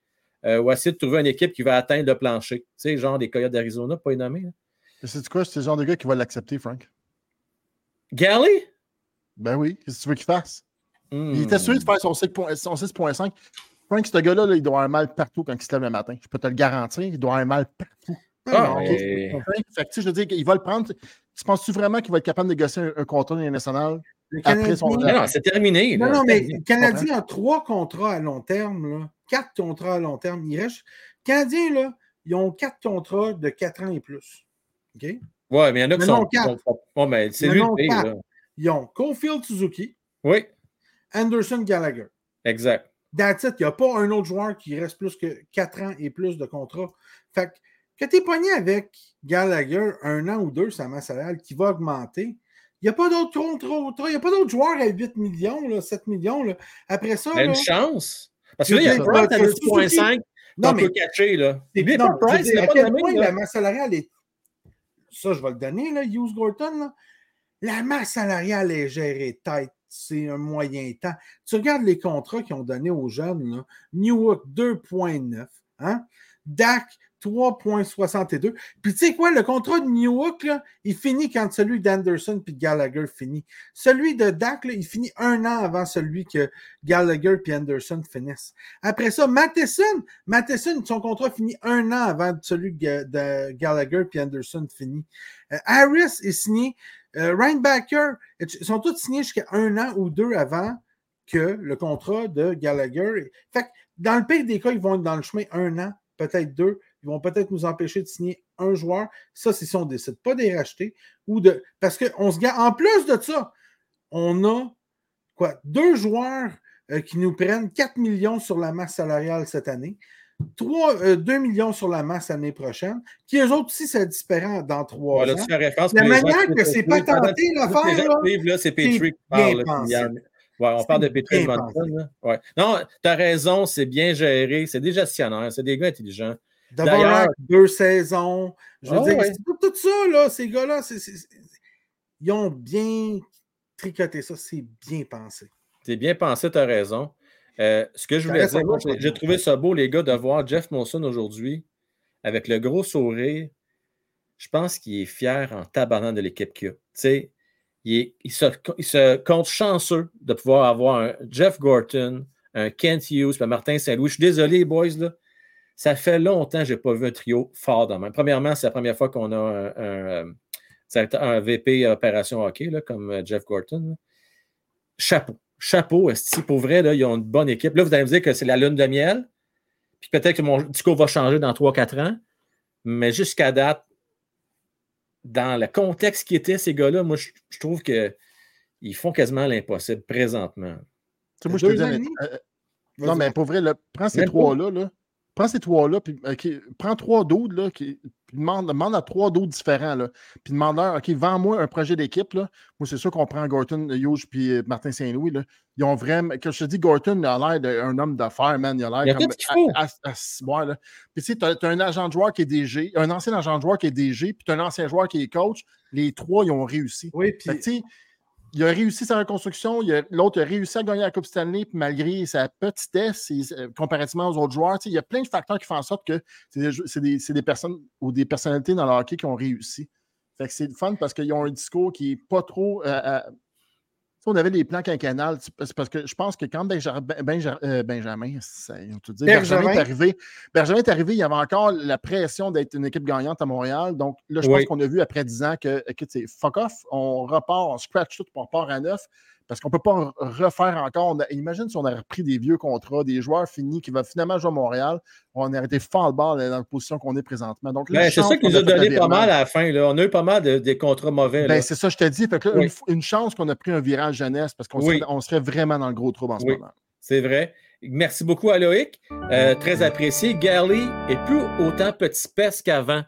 euh, ou essayer de trouver une équipe qui va atteindre le plancher. Tu sais, genre des Coyotes d'Arizona, pas nommé. C'est quoi? C'est le genre de gars qui va l'accepter, Frank? Gally? Ben oui. Qu'est-ce que tu veux qu'il fasse? Il était sûr de faire son 6.5. Frank, ce gars-là, il doit avoir un mal partout quand il se lève le matin. Je peux te le garantir. Il doit avoir un mal partout. Ah, Fait que, je veux dire, il va le prendre. Tu penses-tu vraiment qu'il va être capable de négocier un, un contrat national non, c'est terminé. Non, non, mais le Canadien a trois contrats à long terme, quatre contrats à long terme. Il reste... Les Canadiens, là, ils ont quatre contrats de quatre ans et plus. OK? Oui, mais il y en a qui sont. Quatre. Oh, mais c'est lui Ils ont Cofield Suzuki. Oui. Anderson Gallagher. Exact. That's it. Il n'y a pas un autre joueur qui reste plus que quatre ans et plus de contrat. Fait que, que tu es pogné avec Gallagher un an ou deux, sa masse salariale qui va augmenter, il n'y a pas d'autres contrats. Il n'y a pas d'autres joueurs à 8 millions, là, 7 millions. Là. Après ça. Il y a une chance. Parce que là, il y a Price à 2,5 non, peut catcher. Là. C'est pas Price, il à quel point la masse salariale est. Ça, je vais le donner, là, Hughes Gorton. Là. La masse salariale est gérée tête. C'est un moyen temps. Tu regardes les contrats qu'ils ont donnés aux jeunes. Là. Newark 2,9. Hein? Dak 3,62. Puis tu sais quoi, le contrat de Newark, il finit quand celui d'Anderson puis Gallagher finit. Celui de Dak, il finit un an avant celui que Gallagher puis Anderson finissent. Après ça, Matheson, Matheson, son contrat finit un an avant celui de Gallagher puis Anderson finit. Euh, Harris est signé. Euh, Reinbacker, ils sont tous signés jusqu'à un an ou deux avant que le contrat de Gallagher. Fait que dans le pire des cas, ils vont être dans le chemin un an, peut-être deux ils vont peut-être nous empêcher de signer un joueur. Ça, c'est si on ne décide pas de les racheter. Ou de... Parce qu'on se garde. En plus de ça, on a quoi? Deux joueurs euh, qui nous prennent 4 millions sur la masse salariale cette année. 3, 2 euh, millions sur la masse l'année prochaine, qui eux autres aussi, c'est différent dans trois ans. la manière que c'est pas tenté l'affaire. c'est Petrie qui parle. Ouais, on parle de Petrie Ouais. Non, tu as raison, c'est bien géré, c'est des gestionnaires, c'est des gars intelligents. D'avoir deux saisons. Je veux ah dire, c'est tout ça, là, ces gars-là, ils ont bien tricoter ça, c'est bien pensé. C'est bien pensé, tu as raison. Euh, ce que je voulais dire, j'ai trouvé ça beau, les gars, de voir Jeff Monson aujourd'hui avec le gros sourire. Je pense qu'il est fier en tabarnant de l'équipe qu'il a. Tu sais, il, se, compte chanceux de pouvoir avoir un Jeff Gorton, un Kent Hughes, un Martin Saint-Louis. Je suis désolé, boys, là. Ça fait longtemps que je n'ai pas vu un trio fort dans même. Premièrement, c'est la première fois qu'on a un, un, VP opération hockey, là, comme euh, Jeff Gorton. Chapeau. Chapeau, est pour vrai, là, ils ont une bonne équipe. Là, vous allez me dire que c'est la lune de miel. Puis peut-être que mon discours va changer dans 3-4 ans. Mais jusqu'à date, dans le contexte qui était ces gars-là, moi, je, trouve qu'ils font quasiment l'impossible présentement. moi, je te dis, euh, non, mais pour vrai, prends ces trois-là, là, prends ces trois-là, puis prends trois d'autres, là, qui, demande, demande, à trois d'autres différents, là, puis demande-leur, OK, vends-moi un projet d'équipe, là. Moi, c'est sûr qu'on prend Gorton, Hughes, puis euh, Martin Saint-Louis, là. Ils ont vraiment, quand je te dis, Gorton il a l'air d'un homme d'affaires, man, il a l'air comme à, à, à, là. Puis tu sais, tu as, un agent de joueur qui est DG, un ancien agent de joueur qui est DG, puis tu as un ancien joueur qui est coach. Les trois, ils ont réussi. Oui, puis il a réussi sa reconstruction, l'autre a réussi à gagner la Coupe Stanley, malgré sa petitesse euh, comparativement aux autres joueurs, il y a plein de facteurs qui font en sorte que c'est des, personnes ou des personnalités dans le hockey qui ont réussi. C'est fun parce qu'ils ont un discours qui n'est pas trop euh, euh, on avait des plans quinquennales. C'est parce que je pense que quand Benjamin, euh, Benjamin, Benjamin est arrivé, Benjamin est arrivé, il y avait encore la pression d'être une équipe gagnante à Montréal. Donc là, je pense qu'on a vu après 10 ans que, écoute, c'est fuck off, on repart, on scratch tout, on repart à neuf. Parce qu'on ne peut pas refaire encore. imagine si on avait repris des vieux contrats, des joueurs finis qui vont finalement jouer à Montréal. On aurait été fort le bord dans la position qu'on est présentement. Donc, ben, c'est ça qui nous a donné pas mal à la fin. Là. On a eu pas mal de, des contrats mauvais. Ben, c'est ça, je te dis. une, chance qu'on a pris un virage jeunesse parce qu'on serait, vraiment dans le gros trouble en ce moment. C'est vrai. Merci beaucoup à Loïc. Euh, très apprécié. Gary est plus autant petit pèse qu'avant.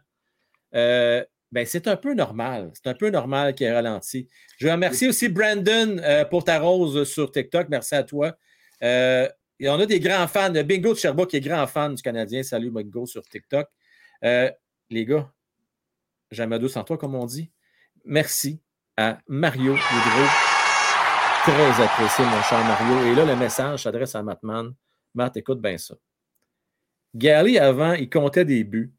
Euh, ben, c'est un peu normal. C'est un peu normal qu'il ait ralenti. Je remercie aussi Brandon euh, pour ta rose sur TikTok. Merci à toi. Euh, et on a des grands fans. Bingo de Sherbrooke qui est grand fan du Canadien. Salut Bingo sur TikTok. Euh, les gars, jamais sans toi, comme on dit. Merci à Mario Hydro. Très apprécié, mon cher Mario. Et là, le message s'adresse à Matman. Matt, écoute bien ça. Gally, avant, il comptait des buts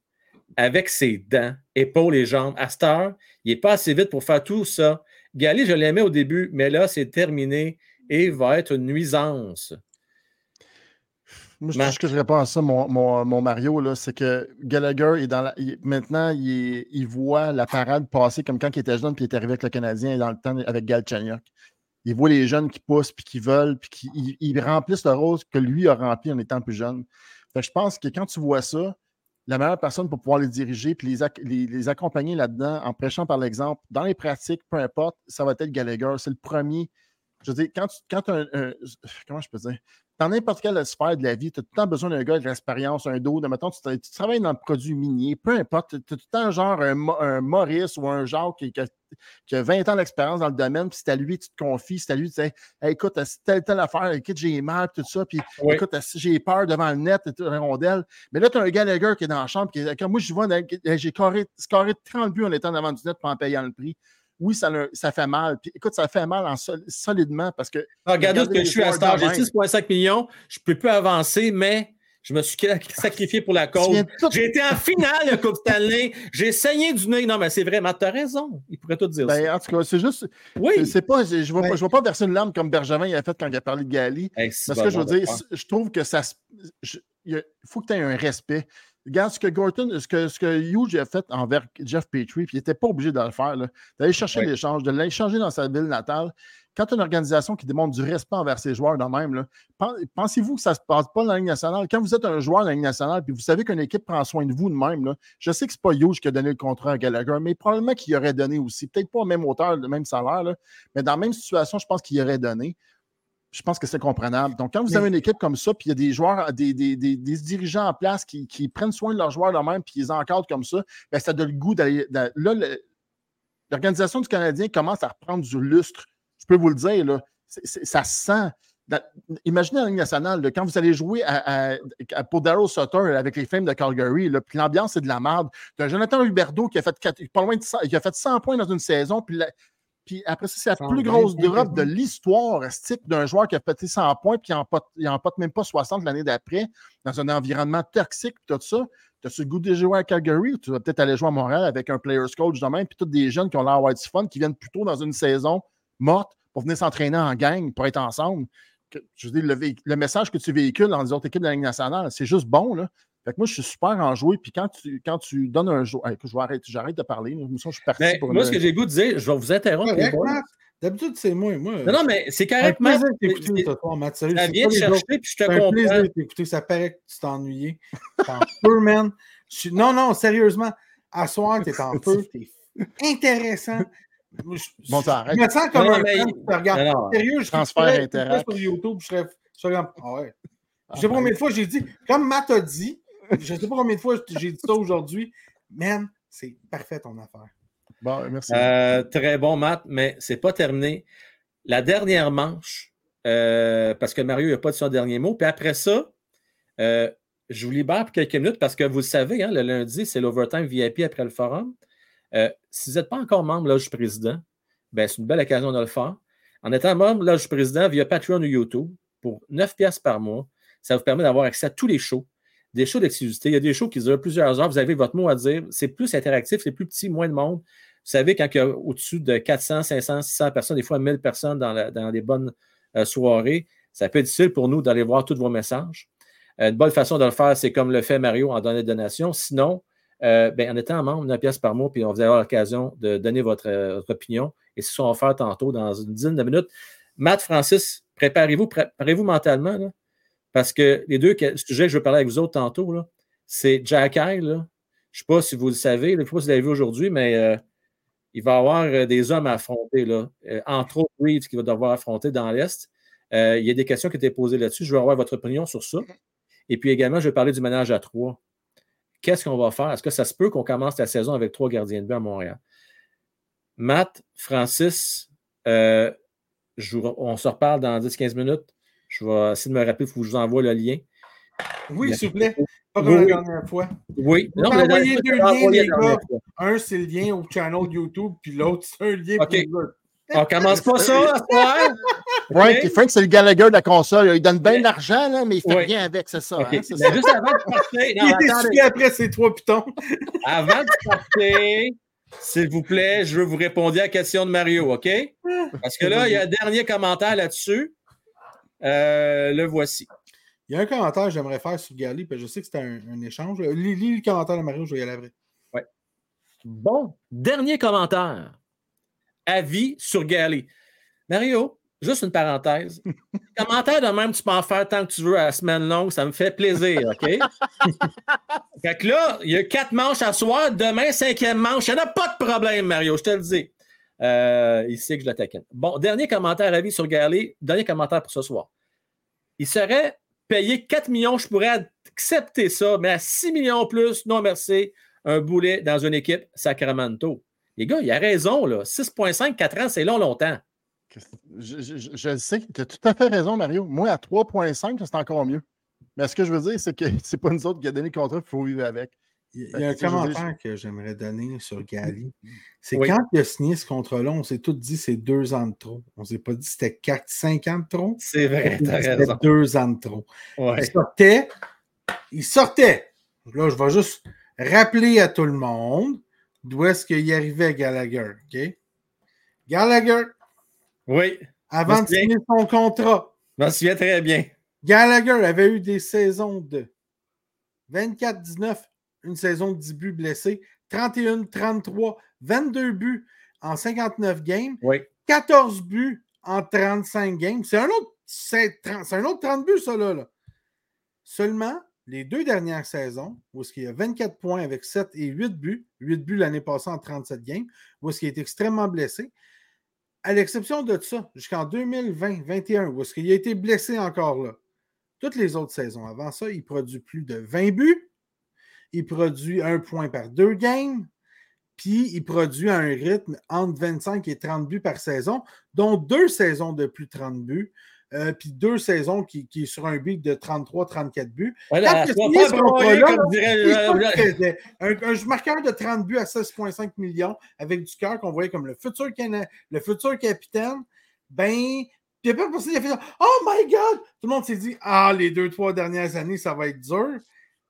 avec ses dents, épaules et jambes. À cette heure, il n'est pas assez vite pour faire tout ça. Gali, je l'aimais au début, mais là, c'est terminé et va être une nuisance. Moi, ce que je réponds à ça, mon, Mario, c'est que Gallagher est dans la, maintenant, il, voit la parade passer comme quand il était jeune puis il est arrivé avec le Canadien dans le temps avec Galchenyuk. Il voit les jeunes qui poussent puis qui veulent puis qui remplissent le rôle que lui a rempli en étant plus jeune. je pense que quand tu vois ça, la meilleure personne pour pouvoir les diriger puis les, les, accompagner là-dedans en prêchant par l'exemple, dans les pratiques, peu importe, ça va être Gallagher. C'est le premier. Je veux dire, quand tu quand un, Comment je peux dire? Dans n'importe quelle sphère de la vie, tu as tout le temps besoin d'un gars de l'expérience, un dos. De, mettons, tu, travailles dans le produit minier, peu importe, tu as tout le temps genre un, Maurice ou un Jacques qui, qui, a 20 ans d'expérience dans le domaine, puis c'est à lui, tu te confies, c'est à lui, tu dis écoute, c'est telle, telle affaire, écoute, j'ai mal, tout ça, puis écoute, j'ai peur devant le net, et tout, rondelle. Mais là, tu as un Gallagher qui est dans la chambre, qui, quand moi, je vois, j'ai carré, carré 30 buts en étant devant du net, pas en payant le prix oui, ça, ça, fait mal. Puis écoute, ça fait mal en solidement parce que. Ah, regardez ce que je suis à star. J'ai 6,5 millions. Je ne peux plus avancer, mais je me suis sacrifié pour la cause. J'ai été en finale de Coupe Stanley. J'ai saigné du nez. Non, mais c'est vrai, Matt, tu as raison. Il pourrait tout dire ben, ça. En tout cas, c'est juste. Oui. C'est pas, je ne vais, ben pas verser une larme comme Bergevin a fait quand il a parlé de Gali. parce que je veux dire, je trouve que ça. il faut que tu aies un respect. Regarde ce que Gorton, ce que, ce que Hughes a fait envers Jeff Petrie, puis il n'était pas obligé de le faire, d'aller chercher l'échange, de l'échanger dans sa ville natale. Quand une organisation qui démontre du respect envers ses joueurs de même, pensez-vous que ça ne se passe pas dans la Ligue nationale? Quand vous êtes un joueur de la Ligue nationale, puis vous savez qu'une équipe prend soin de vous de même, là, je sais que ce n'est pas Hughes qui a donné le contrat à Gallagher, mais probablement qu'il aurait donné aussi. Peut-être pas à même hauteur, le même salaire, mais dans la même situation, je pense qu'il aurait donné je pense que c'est comprenable. Donc, quand vous avez une équipe comme ça, puis il y a des joueurs, des, dirigeants en place qui, prennent soin de leurs joueurs eux-mêmes, puis ils encadrent comme ça, bien, ça donne le goût d'aller. Là, l'organisation du Canadien commence à reprendre du lustre. Je peux vous le dire, là, ça se sent. imaginez la Ligue nationale, quand vous allez jouer pour Daryl Sutter avec les Flames de Calgary, puis l'ambiance, c'est de la merde. As Jonathan Huberdeau qui a fait, pas loin de, qui a fait 100 points dans une saison, puis puis après ça, c'est la plus grosse drop de l'histoire d'un joueur qui a pété 100 points, puis il n'en pote même pas 60 l'année d'après, dans un environnement toxique, tout ça. Tu as le goût de jouer à Calgary ou tu vas peut-être aller jouer à Montréal avec un player's coach de même, puis tous des jeunes qui ont l'air white fun, qui viennent plutôt dans une saison morte pour venir s'entraîner en gang, pour être ensemble? je veux dire, le, message que tu véhicules dans les autres équipes de la Ligue nationale, c'est juste bon. Là. Fait que moi, je suis super enjoué. Puis quand tu, quand tu donnes un joueur. j'arrête de parler. je suis parti ben, moi, ce que j'ai goût de dire, je vais vous interrompre. D'habitude, c'est moi, moi. Non, non, mais c'est carrément. Un plaisir d'écouter ce soir, Matt. Sérieux, ça vient de chercher, puis je te comprends. un plaisir d'écouter. Ça paraît que tu t'es ennuyé. en feu, man. Non, non, sérieusement. À soir, t'es en feu. T'es intéressant. bon, t'arrêtes. Je me sens comme un mais... fan qui regarde. Sérieux, je transfère sur YouTube, je serais, je serais. Ah ouais. Je sais pas combien de fois j'ai dit, comme Matt a dit, je sais pas combien de fois j'ai dit ça aujourd'hui, man, c'est parfait ton affaire. Bon, merci. Euh, très bon, Matt, mais c'est pas terminé. La dernière manche, euh, parce que Mario n'a pas dit son dernier mot, puis après ça, euh, je vous libère pour quelques minutes parce que vous le savez, hein, le lundi, c'est l'overtime VIP après le forum. si vous n'êtes pas encore membre Loge Président, ben, c'est une belle occasion de le faire. En étant membre Loge Président via Patreon ou YouTube, pour 9 pièces par mois, ça vous permet d'avoir accès à tous les shows, des shows d'exclusivité. Il y a des shows qui durent plusieurs heures. Vous avez votre mot à dire. C'est plus interactif, c'est plus petit, moins de monde. Vous savez, quand il y a au-dessus de 400, 500, 600 personnes, des fois 1000 personnes dans, dans des bonnes euh, soirées, ça peut être difficile pour nous d'aller voir tous vos messages. Euh, une bonne façon de le faire, c'est comme le fait Mario en donnant des donations. Sinon, euh, ben, en étant membre, une pièce par mois, puis on vous avoir l'occasion de donner votre, opinion. Et ce on va faire tantôt dans une dizaine de minutes. Matt, Francis, préparez-vous, préparez-vous mentalement. Là. Parce que les deux sujets que je veux parler avec vous autres tantôt, c'est Jack High. Je ne sais pas si vous le savez, je ne sais pas si vous l'avez vu aujourd'hui, mais euh, il va y avoir euh, des hommes à affronter. Là. Euh, entre autres, Reeves qui va devoir affronter dans l'Est. il y a des questions qui étaient posées là-dessus. Je veux avoir votre opinion sur ça. Et puis également, je vais parler du ménage à trois. Qu'est-ce qu'on va faire? Est-ce que ça se peut qu'on commence la saison avec trois gardiens de but à Montréal? Matt, Francis, on se reparle dans 10-15 minutes. Je vais essayer de me rappeler, il faut que je vous envoie le lien. Oui, s'il vous plaît. Pas comme la dernière fois. Oui. Vous non, envoyé deux liens, les gars. Un, c'est le lien au channel YouTube, puis l'autre, c'est un lien OK. On commence pas ça à soir. Frank, Frank c'est le Gallagher de la console. Il donne bien de l'argent, là, mais il fait rien avec, c'est ça. Okay. Hein, ça. Juste avant de partir. il est après ces trois pitons. avant de partir, s'il vous plaît, je veux vous répondre à la question de Mario, OK? Parce que là, il y a un dernier commentaire là-dessus. Euh, le voici. Il y a un commentaire que j'aimerais faire sur Gali, puis je sais que c'était un, échange. Lis, le commentaire de Mario, je vais y aller après. Ouais. Bon, dernier commentaire. Avis sur Gali. Mario, juste une parenthèse. commentaire de même, tu peux en faire tant que tu veux à la semaine longue, ça me fait plaisir, OK? fait que là, il y a quatre manches à soir. Demain, cinquième manche. Il n'y en a pas de problème, Mario, je te le dis. Euh, il sait que je l'attaque. Bon, dernier commentaire à vie sur Galley. Dernier commentaire pour ce soir. Il serait payé 4 millions, je pourrais accepter ça, mais à 6 millions plus, non merci, un boulet dans une équipe Sacramento. Les gars, il a raison, là. 6,5, 4 ans, c'est long, longtemps. Je, je, sais que tu as tout à fait raison, Mario. Moi, à 3,5, c'est encore mieux. Mais ce que je veux dire, c'est que c'est pas nous autres qui a donné le contrat, il faut vivre avec. Il y a un commentaire que j'aimerais donner sur Gali. C'est quand il a signé ce contrat-là, on s'est tous dit c'est deux ans de trop. On ne s'est pas dit c'était quatre, cinq ans de trop. C'est vrai, C'était deux ans de trop. Il sortait. Il sortait. Là, je vais juste rappeler à tout le monde d'où est-ce qu'il arrivait Gallagher. Gallagher. Oui. Avant de signer son contrat. Je m'en souviens très bien. Gallagher avait eu des saisons de 24-19, une saison de 10 buts blessés, 31, 33, 22 buts en 59 games, 14 buts en 35 games. C'est un autre, c'est, un autre 30 buts, ça, là. Seulement, les deux dernières saisons, où est-ce qu'il y a 24 points avec 7 et 8 buts, 8 buts l'année passée en 37 games, où est-ce qu'il est extrêmement blessé, à l'exception de ça, jusqu'en 2020-21, où est-ce qu'il a été blessé encore là. Toutes les autres saisons avant ça, il produit plus de 20 buts, il produit un point par deux games, puis il produit un rythme entre 25 et 30 buts par saison, dont deux saisons de plus de 30 buts, euh, puis deux saisons qui, qui, est sur un but de 33-34 buts. Il pas dirait- un, un marqueur de 30 buts à 16,5 millions avec du cœur qu'on voyait comme le futur, cana- le futur capitaine. Ben, puis il y a fait. Oh my God! Tout le monde s'est dit Ah, les deux, trois dernières années, ça va être dur.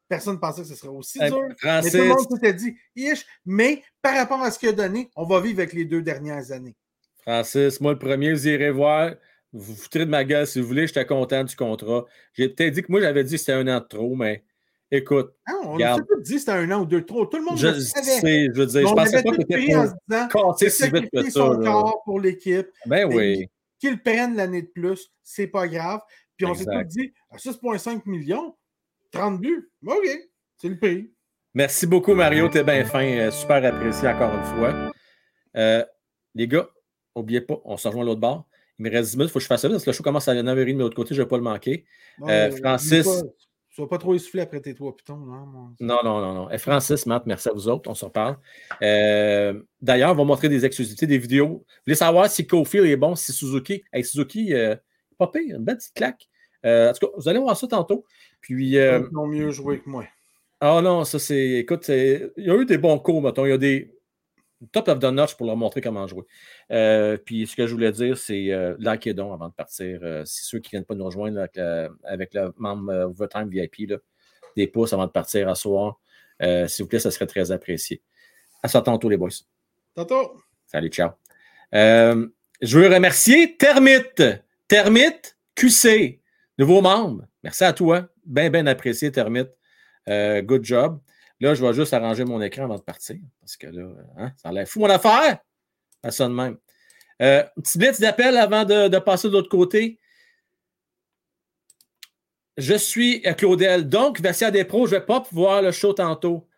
Personne ne pensait que ce serait aussi dur. Mais tout le monde s'était dit, Ish, mais par rapport à ce qu'il a donné, on va vivre avec les deux dernières années. Francis, moi, le premier, vous irez voir. Vous foutrez de ma gueule si vous voulez. J'étais content du contrat. J'ai peut-être dit que moi, j'avais dit que c'était un an de trop, mais écoute, Ah, on n'a pas dit que c'était un an ou deux de trop. Tout le monde je le savait. sais, je veux dire, je pensais pas que c'était pour casser si vite que ça. son là. corps pour l'équipe, Ben Mais oui. qu'il prenne l'année de plus, c'est pas grave. Puis on s'est tous dit, à 6,5 millions, 30 buts, OK, c'est le prix. Merci beaucoup, Mario. T'es bien fin. euh, super apprécié encore une fois. Euh, les gars, n'oubliez pas, on se rejoint à l'autre bord. Il me reste 10 minutes, il faut que je fasse ça parce que le show commence à 9h30 de l'autre côté, je ne vais pas le manquer. Non, Euh, Francis. Tu vas pas trop essouffler après tes trois pitons. Mon- Non, non, non, non. Eh, Francis, Matt, merci à vous autres. On se reparle. Euh, D'ailleurs, on va montrer des exclusivités, des vidéos. Vous voulez savoir si Cofield est bon, si Suzuki. Hey, Suzuki, euh, pas pire, une belle petite claque. En tout cas, vous allez voir ça tantôt. Puis, euh, Ils ont mieux joué que moi. ah non, ça c'est. Écoute, il y a eu des bons cours, mettons. Il y a des top of the notch pour leur montrer comment jouer. Euh, puis ce que je voulais dire, c'est euh, donc avant de partir. Euh, si ceux qui ne viennent pas nous rejoindre avec, avec le membre Overtime VIP, là, des pouces avant de partir à soir. S'il vous plaît, ça serait très apprécié. À ça tantôt, les boys. Tantôt. Salut, ciao. Je veux remercier Termite. Termite QC, nouveau membre. Merci à toi. Bien, bien apprécié, Termite. Euh, good job. Là, je vais juste arranger mon écran avant de partir. Parce que là, hein, ça l'air fou mon affaire. Ça sonne même. Euh, petit blitz d'appel avant de, passer de l'autre côté. Je suis Claudel. Donc, Vessia des pros, je ne vais pas pouvoir le show tantôt.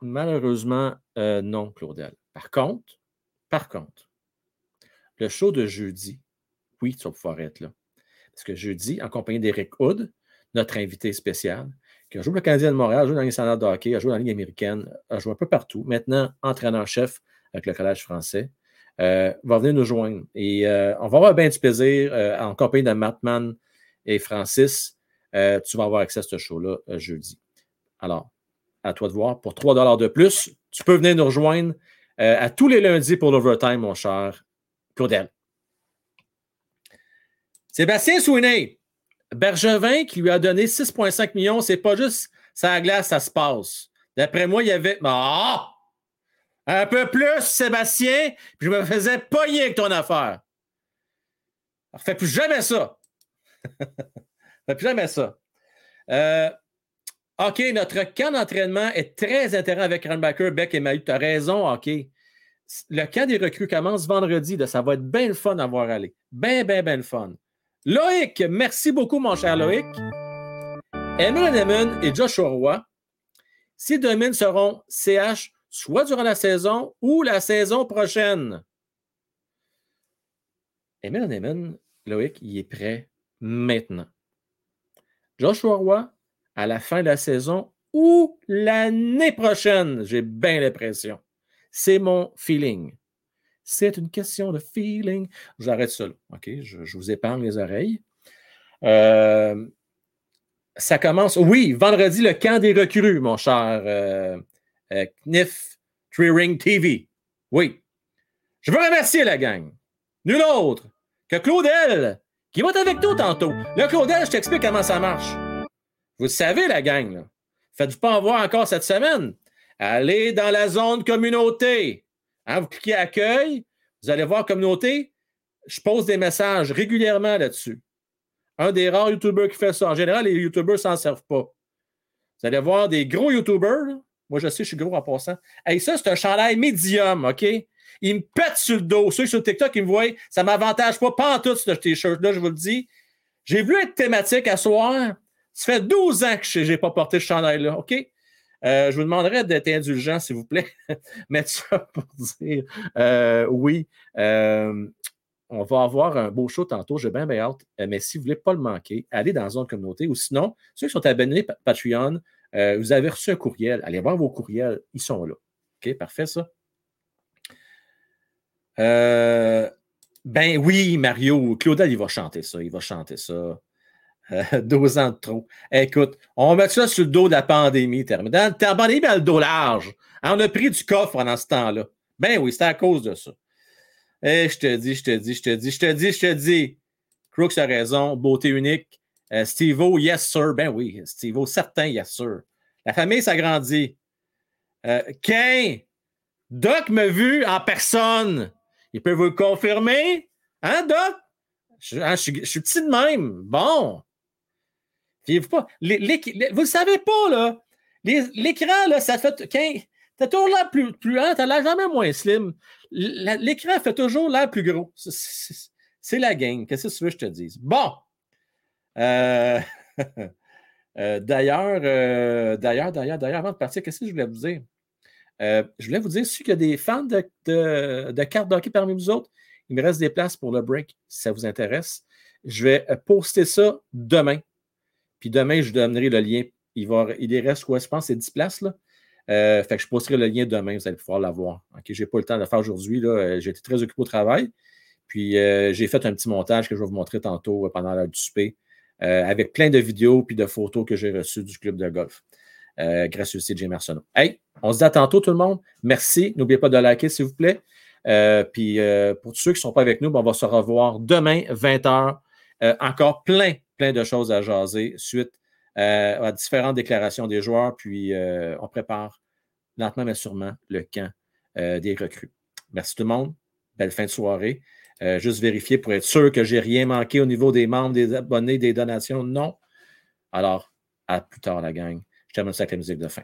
Malheureusement, euh, non, Claudel. Par contre, par contre, le show de jeudi, oui, tu vas pouvoir être là. Parce que jeudi, en compagnie d'Éric Hood, notre invité spécial, qui a joué le Canadien de Montréal, a joué dans les standards de hockey, a joué dans la Ligue américaine, a joué un peu partout. Maintenant, entraîneur-chef avec le Collège français, euh, va venir nous joindre. Et euh, on va avoir bien du plaisir euh, en compagnie de Mattman et Francis. Tu vas avoir accès à ce show-là jeudi. Alors, à toi de voir. Pour 3 de plus, tu peux venir nous rejoindre à tous les lundis pour l'overtime, mon cher Claudel. Sébastien Sweeney, Bergevin qui lui a donné 6,5 millions, c'est pas juste ça glace, ça se passe. D'après moi, il y avait. Ah! Un peu plus, Sébastien, puis je me faisais pogner avec ton affaire. Alors, fais plus jamais ça. fais plus jamais ça. Euh, OK, notre camp d'entraînement est très intéressant avec Runbacker, Beck et Mahu. Tu as raison, OK. Le camp des recrues commence vendredi. Ça va être bien le fun à voir aller. Bien, bien, bien le fun. Loïc, merci beaucoup, mon cher Loïc. Emil Neman et Joshua Roy, deux mines seront CH soit durant la saison ou la saison prochaine. Emil Neman, Loïc, il est prêt maintenant. Joshua Roy, à la fin de la saison ou l'année prochaine, j'ai bien l'impression. C'est mon feeling. C'est une question de feeling. J'arrête ça là. OK? Je, vous épargne les oreilles. Euh, ça commence, oui, vendredi, le camp des recrues, mon cher euh, euh, Knif Tree Ring TV. Oui. Je veux remercier la gang. Nul autre que Claudel, qui va être avec nous tantôt. Là, Claudel, je t'explique comment ça marche. Vous savez, la gang. Faites-vous pas en voir encore cette semaine. Allez dans la zone communauté. Hein, vous cliquez accueil, vous allez voir communauté. Je pose des messages régulièrement là-dessus. Un des rares YouTubers qui fait ça. En général, les YouTubers ne s'en servent pas. Vous allez voir des gros YouTubers. Moi, je sais, je suis gros en passant. Hey, ça, c'est un chandail médium, OK? Il me pète sur le dos. Ceux sur TikTok, ils me voient, ça ne m'avantage pas, pas en tout, ce t-shirt-là, je vous le dis. J'ai voulu être thématique à soir. Ça fait 12 ans que je n'ai pas porté ce chandail-là, OK? Euh, je vous demanderais d'être indulgent, s'il vous plaît. Mais ça pour dire euh, oui. euh, on va avoir un beau show tantôt, j'ai bien, bien hâte. Mais si vous ne voulez pas le manquer, allez dans la zone communauté ou sinon, ceux qui sont abonnés pa- Patreon, vous avez reçu un courriel. Allez voir vos courriels, ils sont là. OK, parfait ça. Ben oui, Mario. Claudel, il va chanter ça. Il va chanter ça. Euh, 12 ans de trop. Écoute, on met ça sur le dos de la pandémie. Dans la pandémie, a le dos large. On a pris du coffre pendant ce temps-là. Ben oui, c'était à cause de ça. Et eh, je te dis, je te dis, je te dis, je te dis, je te dis. Crooks a raison. Beauté unique. Euh, Steve-O, yes, sir. Ben oui, Steve-O, certain, yes, sir. La famille s'agrandit. Euh, Doc m'a vu en personne. Il peut vous le confirmer? Hein, Doc? Je, hein, suis petit de même. Bon. Vous pas. vous le savez pas, là. L'écran, là, ça fait. T'as toujours l'air plus, plus tu t'as l'air jamais moins slim. L'écran fait toujours l'air plus gros. C'est la gang. Qu'est-ce que tu veux que je te dise? Bon. Euh, euh, d'ailleurs, euh, d'ailleurs, d'ailleurs, d'ailleurs, avant de partir, qu'est-ce que je voulais vous dire? je voulais vous dire, si il y a des fans de, de, de parmi vous autres, il me reste des places pour le break, si ça vous intéresse. Je vais poster ça demain. Puis demain, je vous donnerai le lien. Il, il reste quoi? Je pense c'est 10 places. Là. fait que je posterai le lien demain, vous allez pouvoir l'avoir. Je n'ai pas le temps de le faire aujourd'hui. J'ai été très occupé au travail. Puis j'ai fait un petit montage que je vais vous montrer tantôt pendant l'heure du souper. Euh, avec plein de vidéos puis de photos que j'ai reçues du club de golf. Euh, grâce au CJ Marceau. Hey, on se dit à tantôt tout le monde. Merci. N'oubliez pas de liker, s'il vous plaît. Euh, puis pour tous ceux qui ne sont pas avec nous, ben, on va se revoir demain, 20h. encore plein, plein de choses à jaser suite à différentes déclarations des joueurs. Puis on prépare lentement mais sûrement le camp des recrues. Merci tout le monde. Belle fin de soirée. Euh, juste vérifier pour être sûr que je n'ai rien manqué au niveau des membres, des abonnés, des donations. Non. Alors, à plus tard, la gang. Je termine ça avec la musique de fin.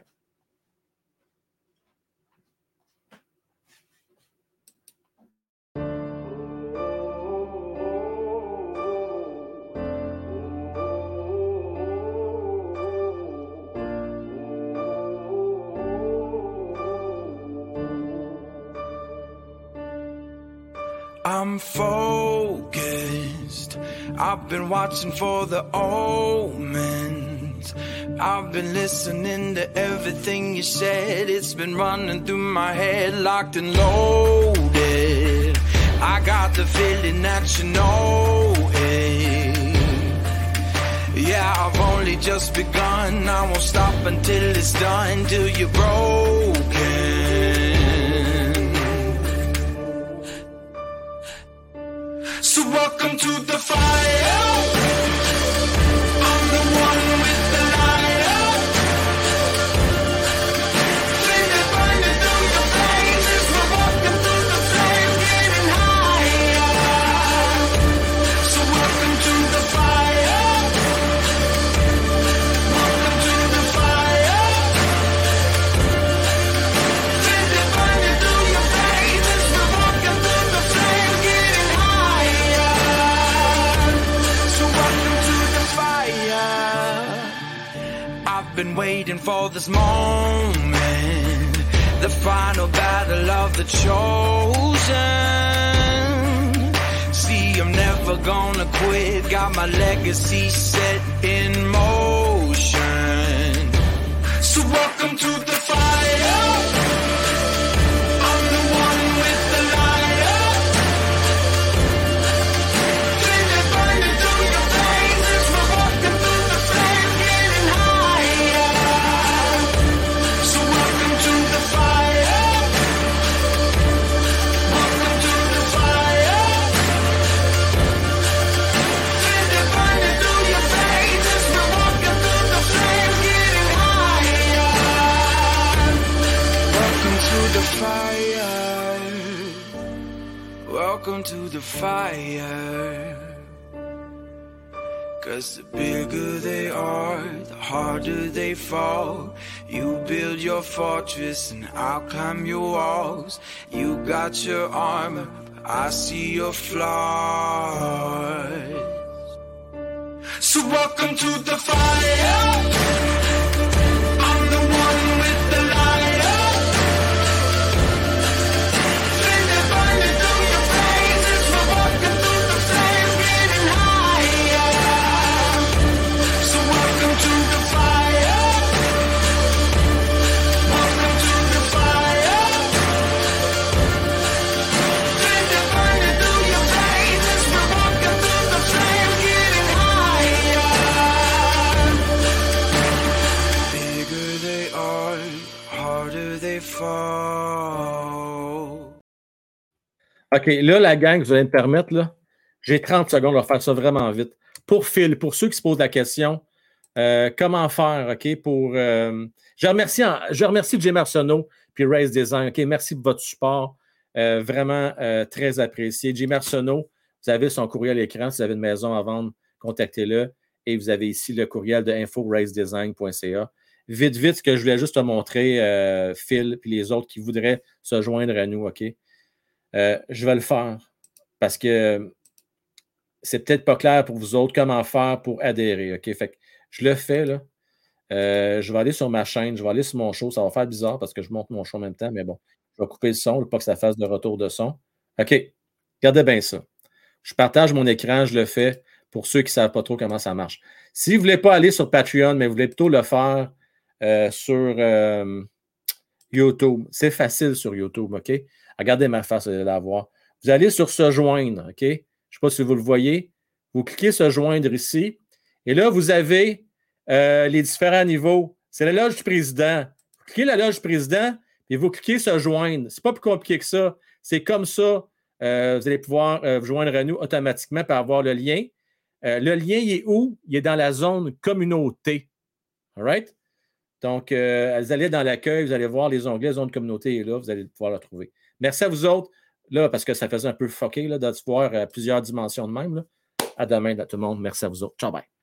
I'm focused. I've been watching for the omens. I've been listening to everything you said. It's been running through my head, locked and loaded. I got the feeling that you know it. Yeah, I've only just begun. I won't stop until it's done, till you're broken. To the fire. For this moment, the final battle of the chosen. See, I'm never gonna quit, got my legacy set in motion. So, welcome to the fire. To the fire. Cause the bigger they are, the harder they fall. You build your fortress and I'll climb your walls. You got your armor, but I see your flaws. So welcome to the fire. OK, là, la gang, vous allez me permettre, là, j'ai 30 secondes, on va faire ça vraiment vite. Pour Phil, pour ceux qui se posent la question, euh, comment faire, OK, pour. Euh, je, remercie, je remercie Jim Arsenault puis Race Design. OK, merci pour votre support. Euh, vraiment très apprécié. Jim Arsenault, vous avez son courriel à l'écran. Si vous avez une maison à vendre, contactez-le. Et vous avez ici le courriel de info-racedesign.ca. Vite, vite, ce que je voulais juste te montrer, Phil, puis les autres qui voudraient se joindre à nous, OK? Euh, je vais le faire parce que c'est peut-être pas clair pour vous autres comment faire pour adhérer. OK? Je le fais là. Euh, je vais aller sur ma chaîne, je vais aller sur mon show. Ça va faire bizarre parce que je monte mon show en même temps, mais bon, je vais couper le son, pas que ça fasse de retour de son. OK. Regardez bien ça. Je partage mon écran, je le fais pour ceux qui ne savent pas trop comment ça marche. Si vous ne voulez pas aller sur Patreon, mais vous voulez plutôt le faire euh, sur YouTube, c'est facile sur YouTube, OK? Regardez ma face, vous allez la voir. Vous allez sur se joindre, OK? Je ne sais pas si vous le voyez. Vous cliquez se joindre ici. Et là, vous avez euh, les différents niveaux. C'est la loge du président. Vous cliquez la loge du président et vous cliquez se joindre. Ce n'est pas plus compliqué que ça. C'est comme ça. Euh, vous allez pouvoir euh, vous joindre à nous automatiquement par avoir le lien. le lien, il est où? Il est dans la zone communauté. All right? Donc, vous allez dans l'accueil, vous allez voir les onglets zone communauté est là, vous allez pouvoir le trouver. Merci à vous autres, là, parce que ça faisait un peu fucké là, de voir à plusieurs dimensions de même. À demain, tout le monde. Merci à vous autres. Ciao, bye.